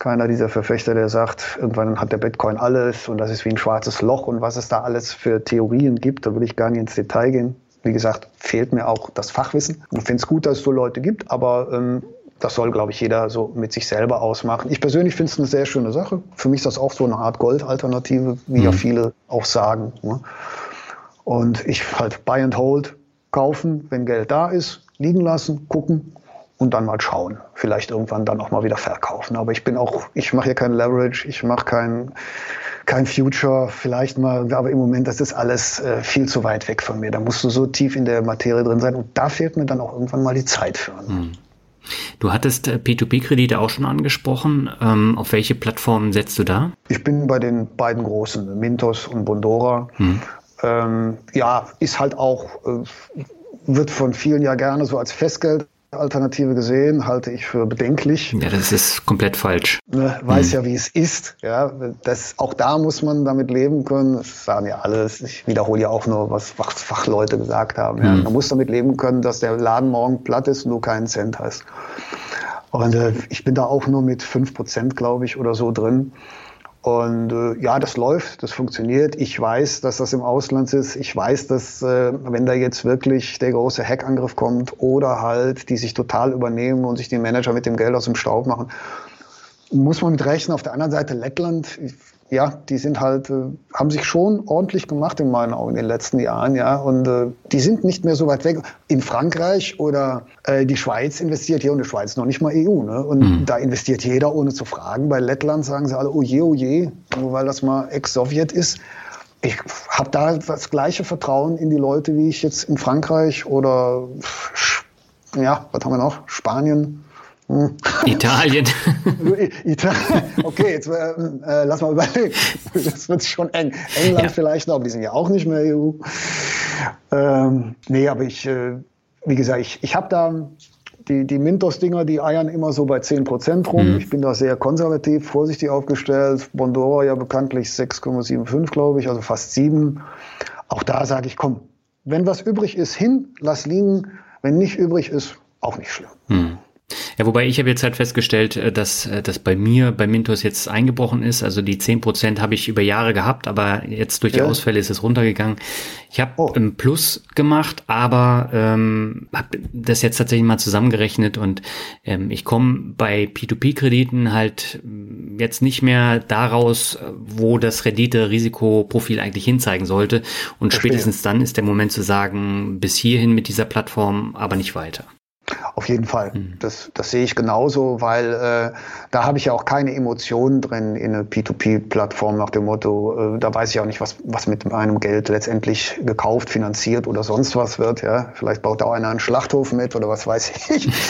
keiner dieser Verfechter, der sagt, irgendwann hat der Bitcoin alles und das ist wie ein schwarzes Loch und was es da alles für Theorien gibt, da will ich gar nicht ins Detail gehen. Wie gesagt, fehlt mir auch das Fachwissen. Ich finde es gut, dass es so Leute gibt, aber ähm, das soll, glaube ich, jeder so mit sich selber ausmachen. Ich persönlich finde es eine sehr schöne Sache. Für mich ist das auch so eine Art Goldalternative, wie mhm. ja viele auch sagen. Ne? Und ich halt Buy and Hold kaufen, wenn Geld da ist, liegen lassen, gucken und dann mal schauen. Vielleicht irgendwann dann auch mal wieder verkaufen. Aber ich bin auch, ich mache hier kein Leverage, ich mache kein, kein Future, vielleicht mal, aber im Moment, das ist alles äh, viel zu weit weg von mir. Da musst du so tief in der Materie drin sein und da fehlt mir dann auch irgendwann mal die Zeit für. Mhm. Du hattest äh, P2P-Kredite auch schon angesprochen. Ähm, auf welche Plattformen setzt du da? Ich bin bei den beiden großen, Mintos und Bondora. Hm. Ähm, ja, ist halt auch, äh, wird von vielen ja gerne so als Festgeld Alternative gesehen, halte ich für bedenklich. Ja, das ist komplett falsch. Ne, weiß mhm. ja, wie es ist. Ja, das, auch da muss man damit leben können. Das sagen ja alle. Ich wiederhole ja auch nur, was Fachleute gesagt haben. Ja. Mhm. Man muss damit leben können, dass der Laden morgen platt ist und du keinen Cent hast. Und äh, ich bin da auch nur mit fünf Prozent, glaube ich, oder so drin. Und äh, ja, das läuft, das funktioniert. Ich weiß, dass das im Ausland ist. Ich weiß, dass äh, wenn da jetzt wirklich der große Hackangriff kommt oder halt die sich total übernehmen und sich die Manager mit dem Geld aus dem Staub machen, muss man mit rechnen. Auf der anderen Seite Lettland, ja, die sind halt, äh, haben sich schon ordentlich gemacht in meinen Augen in den letzten Jahren, ja. Und äh, die sind nicht mehr so weit weg. In Frankreich oder äh, die Schweiz investiert hier und die Schweiz noch nicht mal EU, ne? Und mhm. da investiert jeder ohne zu fragen. Bei Lettland sagen sie alle, oh je, oh je, nur weil das mal Ex-Sowjet ist. Ich habe da das gleiche Vertrauen in die Leute, wie ich jetzt in Frankreich oder ja, was haben wir noch? Spanien, Italien. Italien. Okay, jetzt äh, äh, lass mal überlegen. Das wird schon eng. England ja. vielleicht noch, aber die sind ja auch nicht mehr EU. Ähm, nee, aber ich, äh, wie gesagt, ich, ich habe da die, die Mintos-Dinger, die eiern immer so bei 10% rum. Mhm. Ich bin da sehr konservativ, vorsichtig aufgestellt. Bondora ja bekanntlich 6,75, glaube ich, also fast 7. Auch da sage ich, komm, wenn was übrig ist, hin, lass liegen. Wenn nicht übrig ist, auch nicht schlimm. Mhm. Ja, wobei ich habe jetzt halt festgestellt, äh, dass äh, das bei mir, bei Mintos jetzt eingebrochen ist. Also die zehn Prozent habe ich über Jahre gehabt, aber jetzt durch die ja. Ausfälle ist es runtergegangen. Ich habe oh. im Plus gemacht, aber ähm, habe das jetzt tatsächlich mal zusammengerechnet und ähm, ich komme bei P2P-Krediten halt mm, jetzt nicht mehr daraus, wo das Rendite-Risikoprofil eigentlich hinzeigen sollte. Und Verstehe. spätestens dann ist der Moment zu sagen, bis hierhin mit dieser Plattform, aber nicht weiter. Auf jeden Fall. Mhm. Das, das sehe ich genauso, weil äh, da habe ich ja auch keine Emotionen drin in eine P2P-Plattform nach dem Motto, äh, da weiß ich auch nicht, was, was mit meinem Geld letztendlich gekauft, finanziert oder sonst was wird. Ja? Vielleicht baut da auch einer einen Schlachthof mit oder was weiß ich.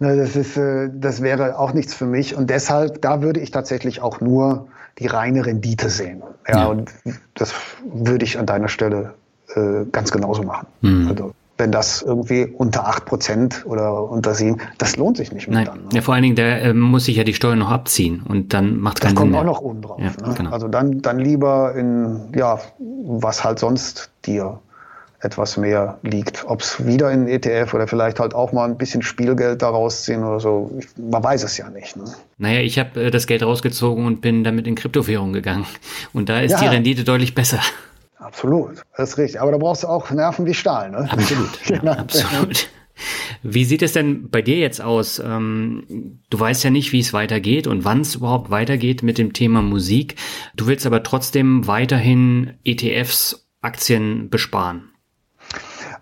Ne, das, ist, äh, das wäre auch nichts für mich. Und deshalb, da würde ich tatsächlich auch nur die reine Rendite sehen. Ja, ja. und das würde ich an deiner Stelle äh, ganz genauso machen. Mhm. Also, wenn das irgendwie unter 8% oder unter 7, das lohnt sich nicht mehr Nein. dann. Ne? Ja, vor allen Dingen, der äh, muss sich ja die Steuern noch abziehen und dann macht keinen das Sinn. Das kommt auch noch oben drauf. Ja, ne? genau. Also dann, dann lieber in, ja, was halt sonst dir etwas mehr liegt. Ob es wieder in ETF oder vielleicht halt auch mal ein bisschen Spielgeld daraus ziehen oder so, man weiß es ja nicht. Ne? Naja, ich habe äh, das Geld rausgezogen und bin damit in Kryptowährung gegangen. Und da ist ja. die Rendite deutlich besser. Absolut, das ist richtig. Aber da brauchst du auch Nerven wie Stahl, ne? Absolut, genau. absolut. Wie sieht es denn bei dir jetzt aus? Ähm, du weißt ja nicht, wie es weitergeht und wann es überhaupt weitergeht mit dem Thema Musik. Du willst aber trotzdem weiterhin ETFs, Aktien besparen.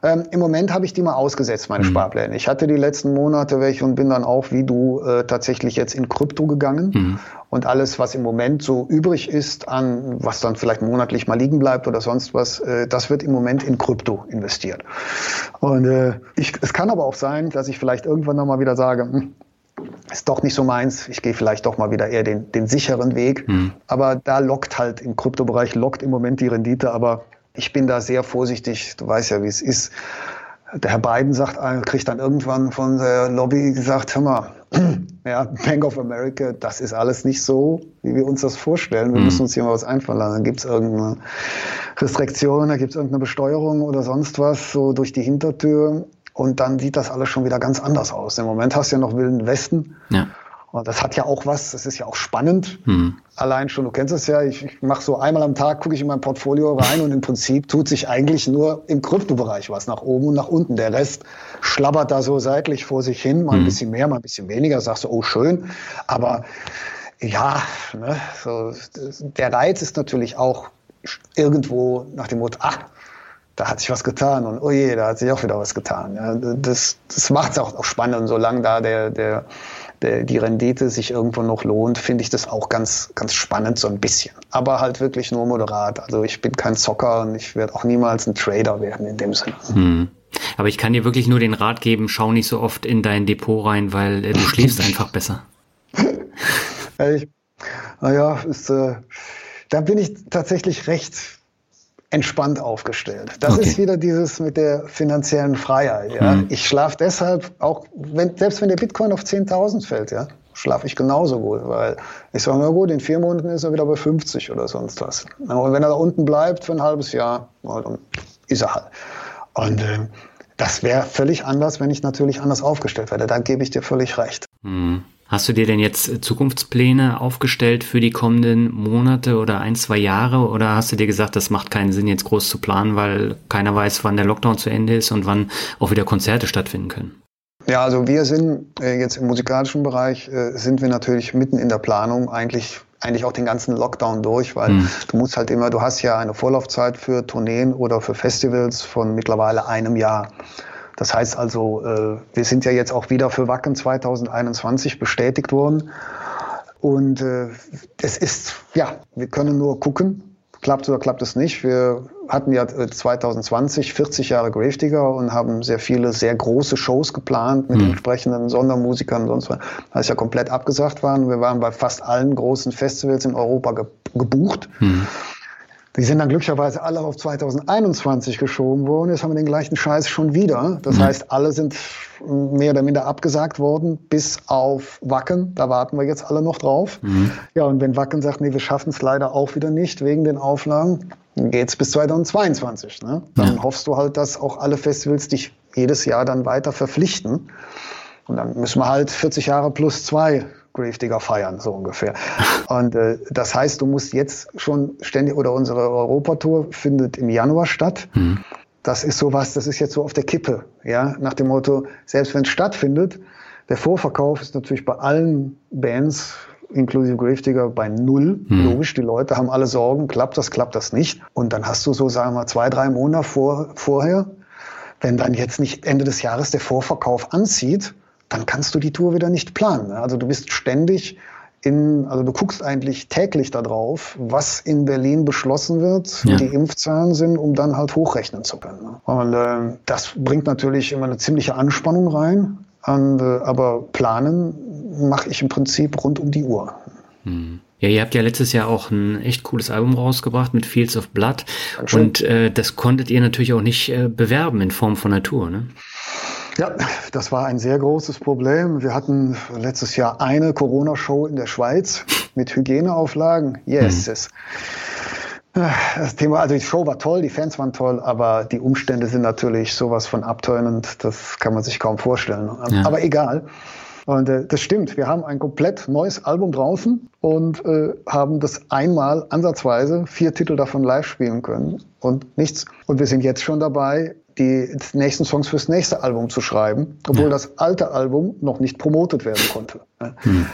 Ähm, Im Moment habe ich die mal ausgesetzt, meine mhm. Sparpläne. Ich hatte die letzten Monate welche und bin dann auch wie du äh, tatsächlich jetzt in Krypto gegangen. Mhm. Und alles, was im Moment so übrig ist an, was dann vielleicht monatlich mal liegen bleibt oder sonst was, äh, das wird im Moment in Krypto investiert. Und äh, ich, es kann aber auch sein, dass ich vielleicht irgendwann nochmal wieder sage, hm, ist doch nicht so meins. Ich gehe vielleicht doch mal wieder eher den, den sicheren Weg. Mhm. Aber da lockt halt im Kryptobereich, lockt im Moment die Rendite. Aber ich bin da sehr vorsichtig. Du weißt ja, wie es ist. Der Herr Biden sagt, äh, kriegt dann irgendwann von der Lobby gesagt, hör mal, ja, Bank of America, das ist alles nicht so, wie wir uns das vorstellen. Wir mhm. müssen uns hier mal was einfallen lassen. Dann gibt es irgendeine Restriktion, da gibt es irgendeine Besteuerung oder sonst was, so durch die Hintertür. Und dann sieht das alles schon wieder ganz anders aus. Im Moment hast du ja noch Wilden Westen. Ja. Und das hat ja auch was, das ist ja auch spannend. Mhm. Allein schon, du kennst es ja, ich, ich mache so einmal am Tag, gucke ich in mein Portfolio rein und im Prinzip tut sich eigentlich nur im Kryptobereich was nach oben und nach unten. Der Rest schlabbert da so seitlich vor sich hin, mal ein mhm. bisschen mehr, mal ein bisschen weniger, sagst du, oh schön. Aber ja, ne, so, der Reiz ist natürlich auch irgendwo nach dem Motto, ach, da hat sich was getan und oh je, da hat sich auch wieder was getan. Ja, das das macht es auch, auch spannend, solange da der, der der, die Rendite sich irgendwo noch lohnt, finde ich das auch ganz, ganz spannend so ein bisschen. Aber halt wirklich nur moderat. Also ich bin kein Zocker und ich werde auch niemals ein Trader werden in dem Sinne. Hm. Aber ich kann dir wirklich nur den Rat geben, schau nicht so oft in dein Depot rein, weil äh, du schläfst einfach besser. ich, naja, ist, äh, da bin ich tatsächlich recht entspannt aufgestellt. Das okay. ist wieder dieses mit der finanziellen Freiheit. Ja? Mhm. Ich schlafe deshalb auch, wenn, selbst wenn der Bitcoin auf 10.000 fällt, ja, schlafe ich genauso gut, weil ich sage, na gut, in vier Monaten ist er wieder bei 50 oder sonst was. Und wenn er da unten bleibt für ein halbes Jahr, dann ist er halt. Und äh, das wäre völlig anders, wenn ich natürlich anders aufgestellt werde. Da gebe ich dir völlig recht. Mhm. Hast du dir denn jetzt Zukunftspläne aufgestellt für die kommenden Monate oder ein, zwei Jahre? Oder hast du dir gesagt, das macht keinen Sinn, jetzt groß zu planen, weil keiner weiß, wann der Lockdown zu Ende ist und wann auch wieder Konzerte stattfinden können? Ja, also wir sind äh, jetzt im musikalischen Bereich, äh, sind wir natürlich mitten in der Planung eigentlich eigentlich auch den ganzen Lockdown durch, weil mhm. du musst halt immer, du hast ja eine Vorlaufzeit für Tourneen oder für Festivals von mittlerweile einem Jahr. Das heißt also, äh, wir sind ja jetzt auch wieder für Wacken 2021 bestätigt worden. Und äh, es ist, ja, wir können nur gucken, klappt oder klappt es nicht. Wir hatten ja 2020 äh, 40 Jahre Gravedigger und haben sehr viele sehr große Shows geplant mit mhm. entsprechenden Sondermusikern und sonst was. Ist ja komplett abgesagt waren. Wir waren bei fast allen großen Festivals in Europa ge gebucht. Mhm. Die sind dann glücklicherweise alle auf 2021 geschoben worden. Jetzt haben wir den gleichen Scheiß schon wieder. Das mhm. heißt, alle sind mehr oder minder abgesagt worden, bis auf Wacken. Da warten wir jetzt alle noch drauf. Mhm. Ja, und wenn Wacken sagt, nee, wir schaffen es leider auch wieder nicht wegen den Auflagen, dann geht's bis 2022. Ne? Dann ja. hoffst du halt, dass auch alle Festivals dich jedes Jahr dann weiter verpflichten. Und dann müssen wir halt 40 Jahre plus zwei Gravedigger feiern, so ungefähr. Und äh, das heißt, du musst jetzt schon ständig, oder unsere Europatour findet im Januar statt. Mhm. Das ist sowas, das ist jetzt so auf der Kippe, ja, nach dem Motto, selbst wenn es stattfindet, der Vorverkauf ist natürlich bei allen Bands, inklusive Gravedigger, bei null. Mhm. Logisch, die Leute haben alle Sorgen, klappt das, klappt das nicht. Und dann hast du so, sagen wir, zwei, drei Monate vor, vorher, wenn dann jetzt nicht Ende des Jahres der Vorverkauf anzieht, dann kannst du die Tour wieder nicht planen. Also du bist ständig in, also du guckst eigentlich täglich darauf, was in Berlin beschlossen wird, ja. wie die Impfzahlen sind, um dann halt hochrechnen zu können. Und äh, das bringt natürlich immer eine ziemliche Anspannung rein. Und, äh, aber planen mache ich im Prinzip rund um die Uhr. Hm. Ja, ihr habt ja letztes Jahr auch ein echt cooles Album rausgebracht mit Fields of Blood. Und äh, das konntet ihr natürlich auch nicht äh, bewerben in Form von Natur, ne? Ja, das war ein sehr großes Problem. Wir hatten letztes Jahr eine Corona-Show in der Schweiz mit Hygieneauflagen. Yes. Mhm. Das Thema, also die Show war toll, die Fans waren toll, aber die Umstände sind natürlich sowas von abtönend, das kann man sich kaum vorstellen. Ja. Aber egal. Und äh, das stimmt, wir haben ein komplett neues Album draußen und äh, haben das einmal ansatzweise vier Titel davon live spielen können und nichts. Und wir sind jetzt schon dabei, die nächsten Songs fürs nächste Album zu schreiben, obwohl ja. das alte Album noch nicht promotet werden konnte. Hm.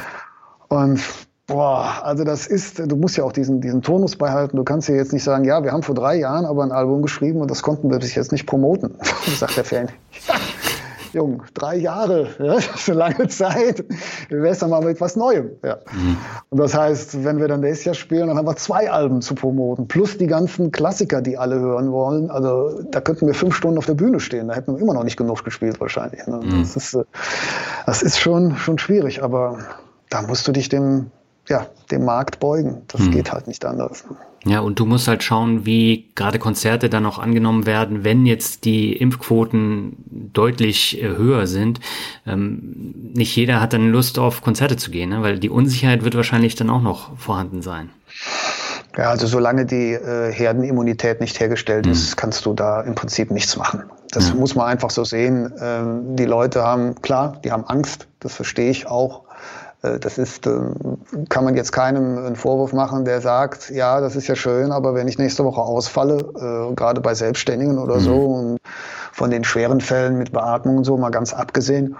Und boah, also das ist, du musst ja auch diesen, diesen Tonus beihalten. Du kannst ja jetzt nicht sagen, ja, wir haben vor drei Jahren aber ein Album geschrieben und das konnten wir bis jetzt nicht promoten, sagt der Fan. Jung, drei Jahre, ja, das ist eine lange Zeit. Wir wären dann mal mit was Neuem. Ja. Mhm. Und das heißt, wenn wir dann nächstes Jahr spielen, dann haben wir zwei Alben zu promoten, plus die ganzen Klassiker, die alle hören wollen. Also da könnten wir fünf Stunden auf der Bühne stehen, da hätten wir immer noch nicht genug gespielt wahrscheinlich. Ne? Mhm. Das ist, äh, das ist schon, schon schwierig, aber da musst du dich dem, ja, dem Markt beugen. Das mhm. geht halt nicht anders. Ja, und du musst halt schauen, wie gerade Konzerte dann auch angenommen werden, wenn jetzt die Impfquoten deutlich äh, höher sind. Ähm, nicht jeder hat dann Lust auf Konzerte zu gehen, ne? weil die Unsicherheit wird wahrscheinlich dann auch noch vorhanden sein. Ja, also solange die äh, Herdenimmunität nicht hergestellt mhm. ist, kannst du da im Prinzip nichts machen. Das ja. muss man einfach so sehen. Ähm, die Leute haben, klar, die haben Angst, das verstehe ich auch. Äh, das ist, ähm, kann man jetzt keinem einen Vorwurf machen, der sagt, ja, das ist ja schön, aber wenn ich nächste Woche ausfalle, äh, gerade bei Selbstständigen oder mhm. so, und von den schweren Fällen mit Beatmung und so, mal ganz abgesehen,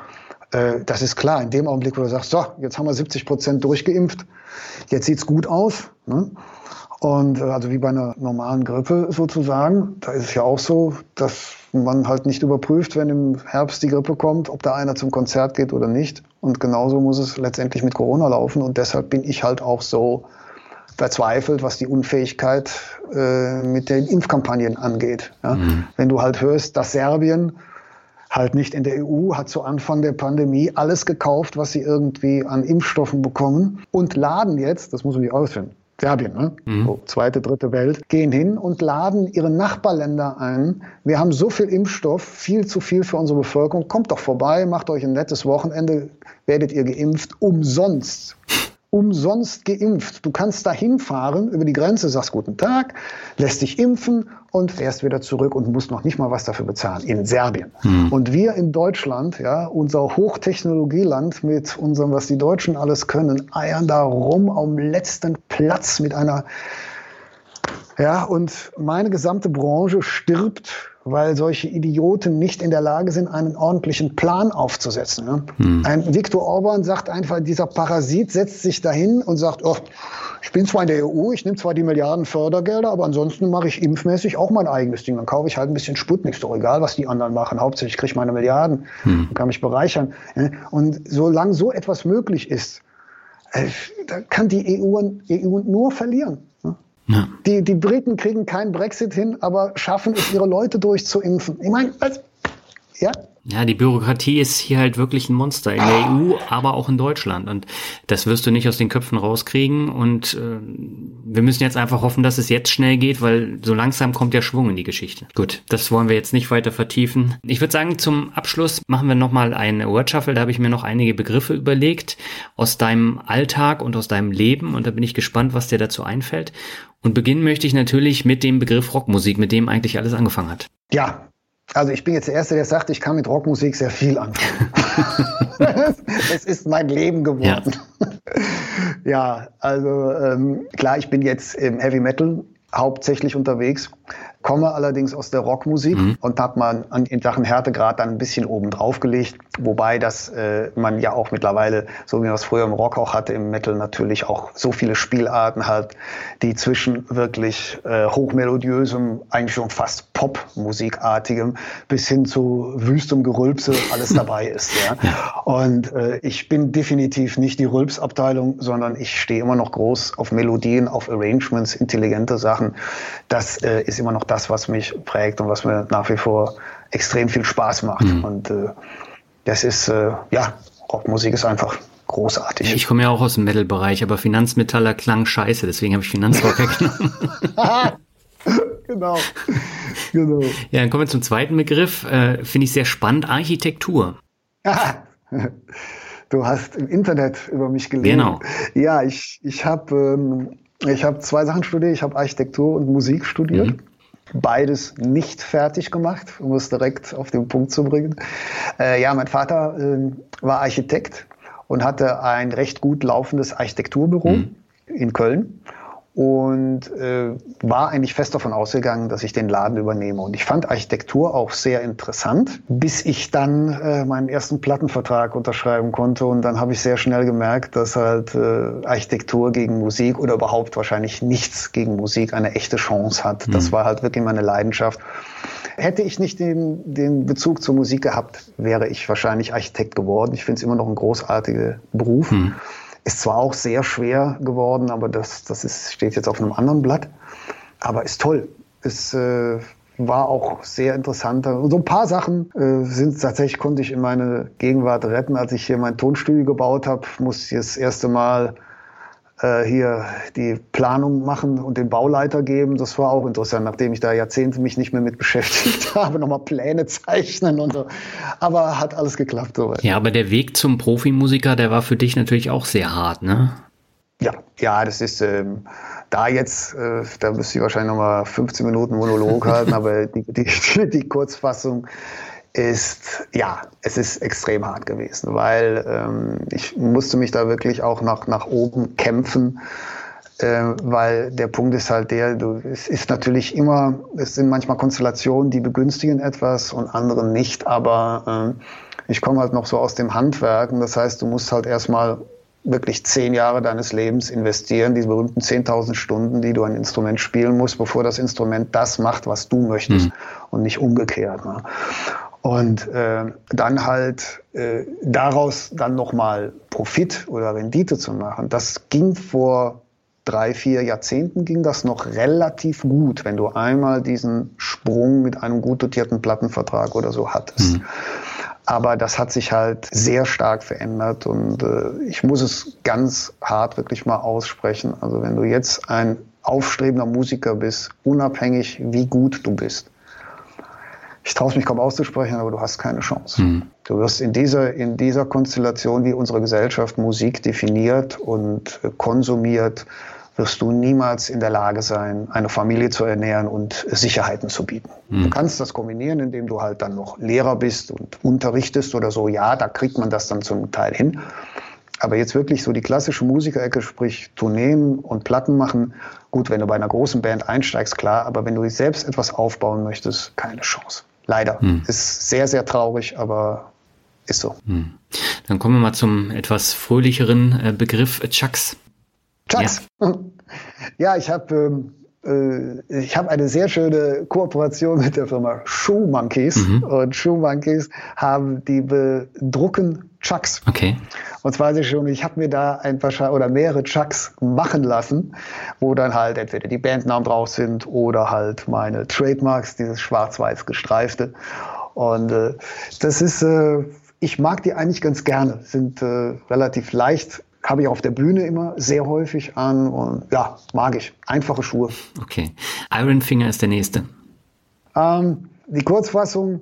äh, das ist klar, in dem Augenblick, wo du sagst, so, jetzt haben wir 70 Prozent durchgeimpft, jetzt sieht's gut aus. Ne? Und also wie bei einer normalen Grippe sozusagen, da ist es ja auch so, dass man halt nicht überprüft, wenn im Herbst die Grippe kommt, ob da einer zum Konzert geht oder nicht. Und genauso muss es letztendlich mit Corona laufen. Und deshalb bin ich halt auch so verzweifelt, was die Unfähigkeit äh, mit den Impfkampagnen angeht. Ja? Mhm. Wenn du halt hörst, dass Serbien halt nicht in der EU hat zu Anfang der Pandemie alles gekauft, was sie irgendwie an Impfstoffen bekommen und laden jetzt, das muss man nicht ausfinden, Serbien, ne? Mhm. So, zweite, dritte Welt, gehen hin und laden ihre Nachbarländer ein. Wir haben so viel Impfstoff, viel zu viel für unsere Bevölkerung. Kommt doch vorbei, macht euch ein nettes Wochenende, werdet ihr geimpft, umsonst umsonst geimpft. Du kannst da hinfahren über die Grenze, sagst guten Tag, lässt dich impfen und fährst wieder zurück und musst noch nicht mal was dafür bezahlen in Serbien. Hm. Und wir in Deutschland, ja, unser Hochtechnologieland mit unserem, was die Deutschen alles können, eiern da rum am letzten Platz mit einer ja, und meine gesamte Branche stirbt, weil solche Idioten nicht in der Lage sind, einen ordentlichen Plan aufzusetzen. Ne? Hm. Ein Viktor Orban sagt einfach, dieser Parasit setzt sich dahin und sagt, oh, ich bin zwar in der EU, ich nehme zwar die Milliarden Fördergelder, aber ansonsten mache ich impfmäßig auch mein eigenes Ding. Dann kaufe ich halt ein bisschen Sputnik, doch egal, was die anderen machen. Hauptsächlich kriege ich meine Milliarden hm. und kann mich bereichern. Und solange so etwas möglich ist, äh, da kann die EU, EU nur verlieren. Ja. Die, die Briten kriegen keinen Brexit hin, aber schaffen es, ihre Leute durchzuimpfen. Ich meine, ja, ja, die Bürokratie ist hier halt wirklich ein Monster in der EU, aber auch in Deutschland. Und das wirst du nicht aus den Köpfen rauskriegen. Und äh, wir müssen jetzt einfach hoffen, dass es jetzt schnell geht, weil so langsam kommt der Schwung in die Geschichte. Gut, das wollen wir jetzt nicht weiter vertiefen. Ich würde sagen, zum Abschluss machen wir nochmal ein Word. Da habe ich mir noch einige Begriffe überlegt aus deinem Alltag und aus deinem Leben. Und da bin ich gespannt, was dir dazu einfällt. Und beginnen möchte ich natürlich mit dem Begriff Rockmusik, mit dem eigentlich alles angefangen hat. Ja, also ich bin jetzt der Erste, der sagt, ich kann mit Rockmusik sehr viel anfangen. es ist mein Leben geworden. Ja, ja also ähm, klar, ich bin jetzt im Heavy Metal hauptsächlich unterwegs komme allerdings aus der Rockmusik mhm. und habe man an, in Sachen Härtegrad dann ein bisschen oben drauf gelegt, wobei das äh, man ja auch mittlerweile, so wie man es früher im Rock auch hatte, im Metal natürlich auch so viele Spielarten hat, die zwischen wirklich äh, hochmelodiösem, eigentlich schon fast Popmusikartigem bis hin zu wüstem Gerülpse alles dabei ist. Ja. Und äh, ich bin definitiv nicht die Rülpsabteilung, sondern ich stehe immer noch groß auf Melodien, auf Arrangements, intelligente Sachen. Das äh, ist immer noch das, was mich prägt und was mir nach wie vor extrem viel Spaß macht. Mhm. Und äh, das ist, äh, ja, Rockmusik ist einfach großartig. Ich komme ja auch aus dem Metal-Bereich, aber Finanzmetaller klang scheiße, deswegen habe ich Finanzrock weggenommen. genau. genau. Ja, dann kommen wir zum zweiten Begriff. Äh, Finde ich sehr spannend, Architektur. du hast im Internet über mich gelesen. Genau. Ja, ich, ich habe ähm, hab zwei Sachen studiert. Ich habe Architektur und Musik studiert. Mhm beides nicht fertig gemacht, um es direkt auf den Punkt zu bringen. Äh, ja, mein Vater äh, war Architekt und hatte ein recht gut laufendes Architekturbüro mhm. in Köln. Und äh, war eigentlich fest davon ausgegangen, dass ich den Laden übernehme. Und ich fand Architektur auch sehr interessant, bis ich dann äh, meinen ersten Plattenvertrag unterschreiben konnte. Und dann habe ich sehr schnell gemerkt, dass halt äh, Architektur gegen Musik oder überhaupt wahrscheinlich nichts gegen Musik eine echte Chance hat. Mhm. Das war halt wirklich meine Leidenschaft. Hätte ich nicht den, den Bezug zur Musik gehabt, wäre ich wahrscheinlich Architekt geworden. Ich finde es immer noch ein großartiger Beruf. Mhm. Ist zwar auch sehr schwer geworden, aber das, das ist, steht jetzt auf einem anderen Blatt. Aber ist toll. Es äh, war auch sehr interessant. So ein paar Sachen äh, sind tatsächlich, konnte ich in meine Gegenwart retten. Als ich hier mein Tonstudio gebaut habe, musste ich das erste Mal äh, hier die Planung machen und den Bauleiter geben. Das war auch interessant, nachdem ich da Jahrzehnte mich nicht mehr mit beschäftigt habe, nochmal Pläne zeichnen und so. Aber hat alles geklappt soweit. Ja, aber der Weg zum Profimusiker, der war für dich natürlich auch sehr hart, ne? Ja, ja, das ist ähm, da jetzt, äh, da müsste ich wahrscheinlich nochmal 15 Minuten Monolog halten, aber die, die, die Kurzfassung ist, ja, es ist extrem hart gewesen, weil ähm, ich musste mich da wirklich auch nach, nach oben kämpfen, äh, weil der Punkt ist halt der, du, es ist natürlich immer, es sind manchmal Konstellationen, die begünstigen etwas und andere nicht, aber äh, ich komme halt noch so aus dem Handwerk und das heißt, du musst halt erstmal wirklich zehn Jahre deines Lebens investieren, diese berühmten 10.000 Stunden, die du ein Instrument spielen musst, bevor das Instrument das macht, was du möchtest mhm. und nicht umgekehrt. Ne? Und äh, dann halt äh, daraus dann nochmal Profit oder Rendite zu machen, das ging vor drei, vier Jahrzehnten ging das noch relativ gut, wenn du einmal diesen Sprung mit einem gut dotierten Plattenvertrag oder so hattest. Mhm. Aber das hat sich halt sehr stark verändert und äh, ich muss es ganz hart wirklich mal aussprechen. Also wenn du jetzt ein aufstrebender Musiker bist, unabhängig wie gut du bist, ich traue es mich kaum auszusprechen, aber du hast keine Chance. Mhm. Du wirst in dieser, in dieser Konstellation, wie unsere Gesellschaft Musik definiert und äh, konsumiert, wirst du niemals in der Lage sein, eine Familie zu ernähren und Sicherheiten zu bieten. Mhm. Du kannst das kombinieren, indem du halt dann noch Lehrer bist und unterrichtest oder so. Ja, da kriegt man das dann zum Teil hin. Aber jetzt wirklich so die klassische Musikerecke, sprich Tourneen und Platten machen. Gut, wenn du bei einer großen Band einsteigst, klar. Aber wenn du selbst etwas aufbauen möchtest, keine Chance. Leider. Hm. Ist sehr, sehr traurig, aber ist so. Hm. Dann kommen wir mal zum etwas fröhlicheren äh, Begriff äh, Chucks. Chucks. Ja, ja ich habe ähm, äh, ich habe eine sehr schöne Kooperation mit der Firma Shoe Monkeys. Mhm. Und Shoe Monkeys haben die bedrucken Chucks. Okay. Und zwar weiß ich schon, ich habe mir da ein paar oder mehrere Chucks machen lassen, wo dann halt entweder die Bandnamen drauf sind oder halt meine Trademarks, dieses schwarz-weiß gestreifte. Und äh, das ist, äh, ich mag die eigentlich ganz gerne, sind äh, relativ leicht habe ich auf der Bühne immer sehr häufig an und ja, mag ich. Einfache Schuhe. Okay. Iron Finger ist der nächste. Ähm, die Kurzfassung,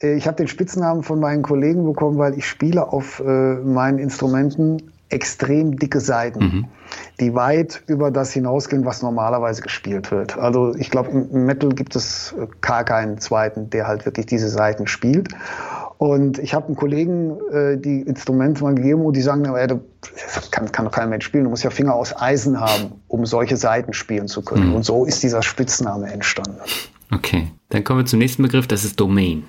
äh, ich habe den Spitznamen von meinen Kollegen bekommen, weil ich spiele auf äh, meinen Instrumenten extrem dicke Seiten, mhm. die weit über das hinausgehen, was normalerweise gespielt wird. Also ich glaube, im Metal gibt es gar keinen zweiten, der halt wirklich diese Seiten spielt. Und ich habe einen Kollegen äh, die Instrumente mal gegeben und die sagen, ey, das kann, kann doch kein Mensch spielen, du musst ja Finger aus Eisen haben, um solche Seiten spielen zu können. Mhm. Und so ist dieser Spitzname entstanden. Okay, dann kommen wir zum nächsten Begriff, das ist Domain.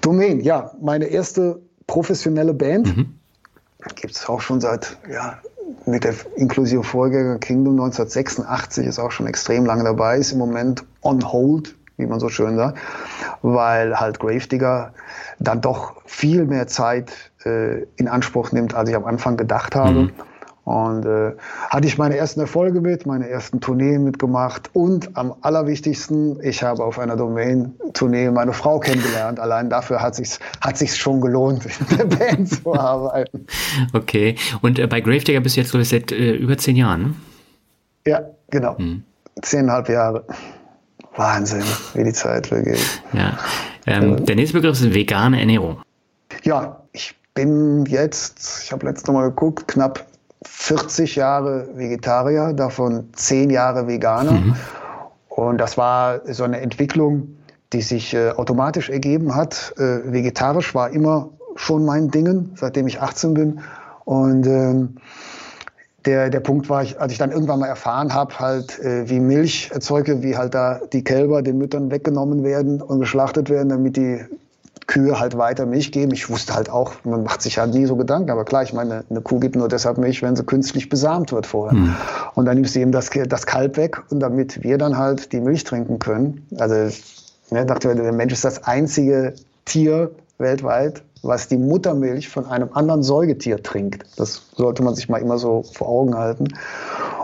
Domain, ja, meine erste professionelle Band. Mhm. Gibt es auch schon seit, ja, mit der inklusive Vorgänger Kingdom 1986 ist auch schon extrem lange dabei, ist im Moment on hold, wie man so schön sagt, weil halt Gravedigger dann doch viel mehr Zeit äh, in Anspruch nimmt, als ich am Anfang gedacht habe. Mhm. Und äh, hatte ich meine ersten Erfolge mit, meine ersten Tourneen mitgemacht und am allerwichtigsten, ich habe auf einer Domain-Tournee meine Frau kennengelernt. Allein dafür hat sich's hat sich's schon gelohnt, in der Band zu arbeiten. Okay. Und äh, bei Gravedigger bist du jetzt so seit äh, über zehn Jahren? Ne? Ja, genau. Hm. Zehneinhalb Jahre. Wahnsinn, wie die Zeit vergeht. Ja. Ähm, der nächste Begriff ist vegane Ernährung. Ja, ich bin jetzt, ich habe letztes Mal geguckt, knapp 40 Jahre Vegetarier, davon 10 Jahre Veganer. Mhm. Und das war so eine Entwicklung, die sich äh, automatisch ergeben hat. Äh, vegetarisch war immer schon mein Dingen, seitdem ich 18 bin. Und ähm, der, der Punkt war, als ich dann irgendwann mal erfahren habe, halt, äh, wie Milch erzeuge, wie halt da die Kälber den Müttern weggenommen werden und geschlachtet werden, damit die Kühe halt weiter Milch geben. Ich wusste halt auch, man macht sich halt nie so Gedanken, aber klar, ich meine, eine Kuh gibt nur deshalb Milch, wenn sie künstlich besamt wird vorher. Mhm. Und dann nimmst du eben das, das Kalb weg und damit wir dann halt die Milch trinken können. Also, ne, dachte der Mensch ist das einzige Tier weltweit, was die Muttermilch von einem anderen Säugetier trinkt. Das sollte man sich mal immer so vor Augen halten.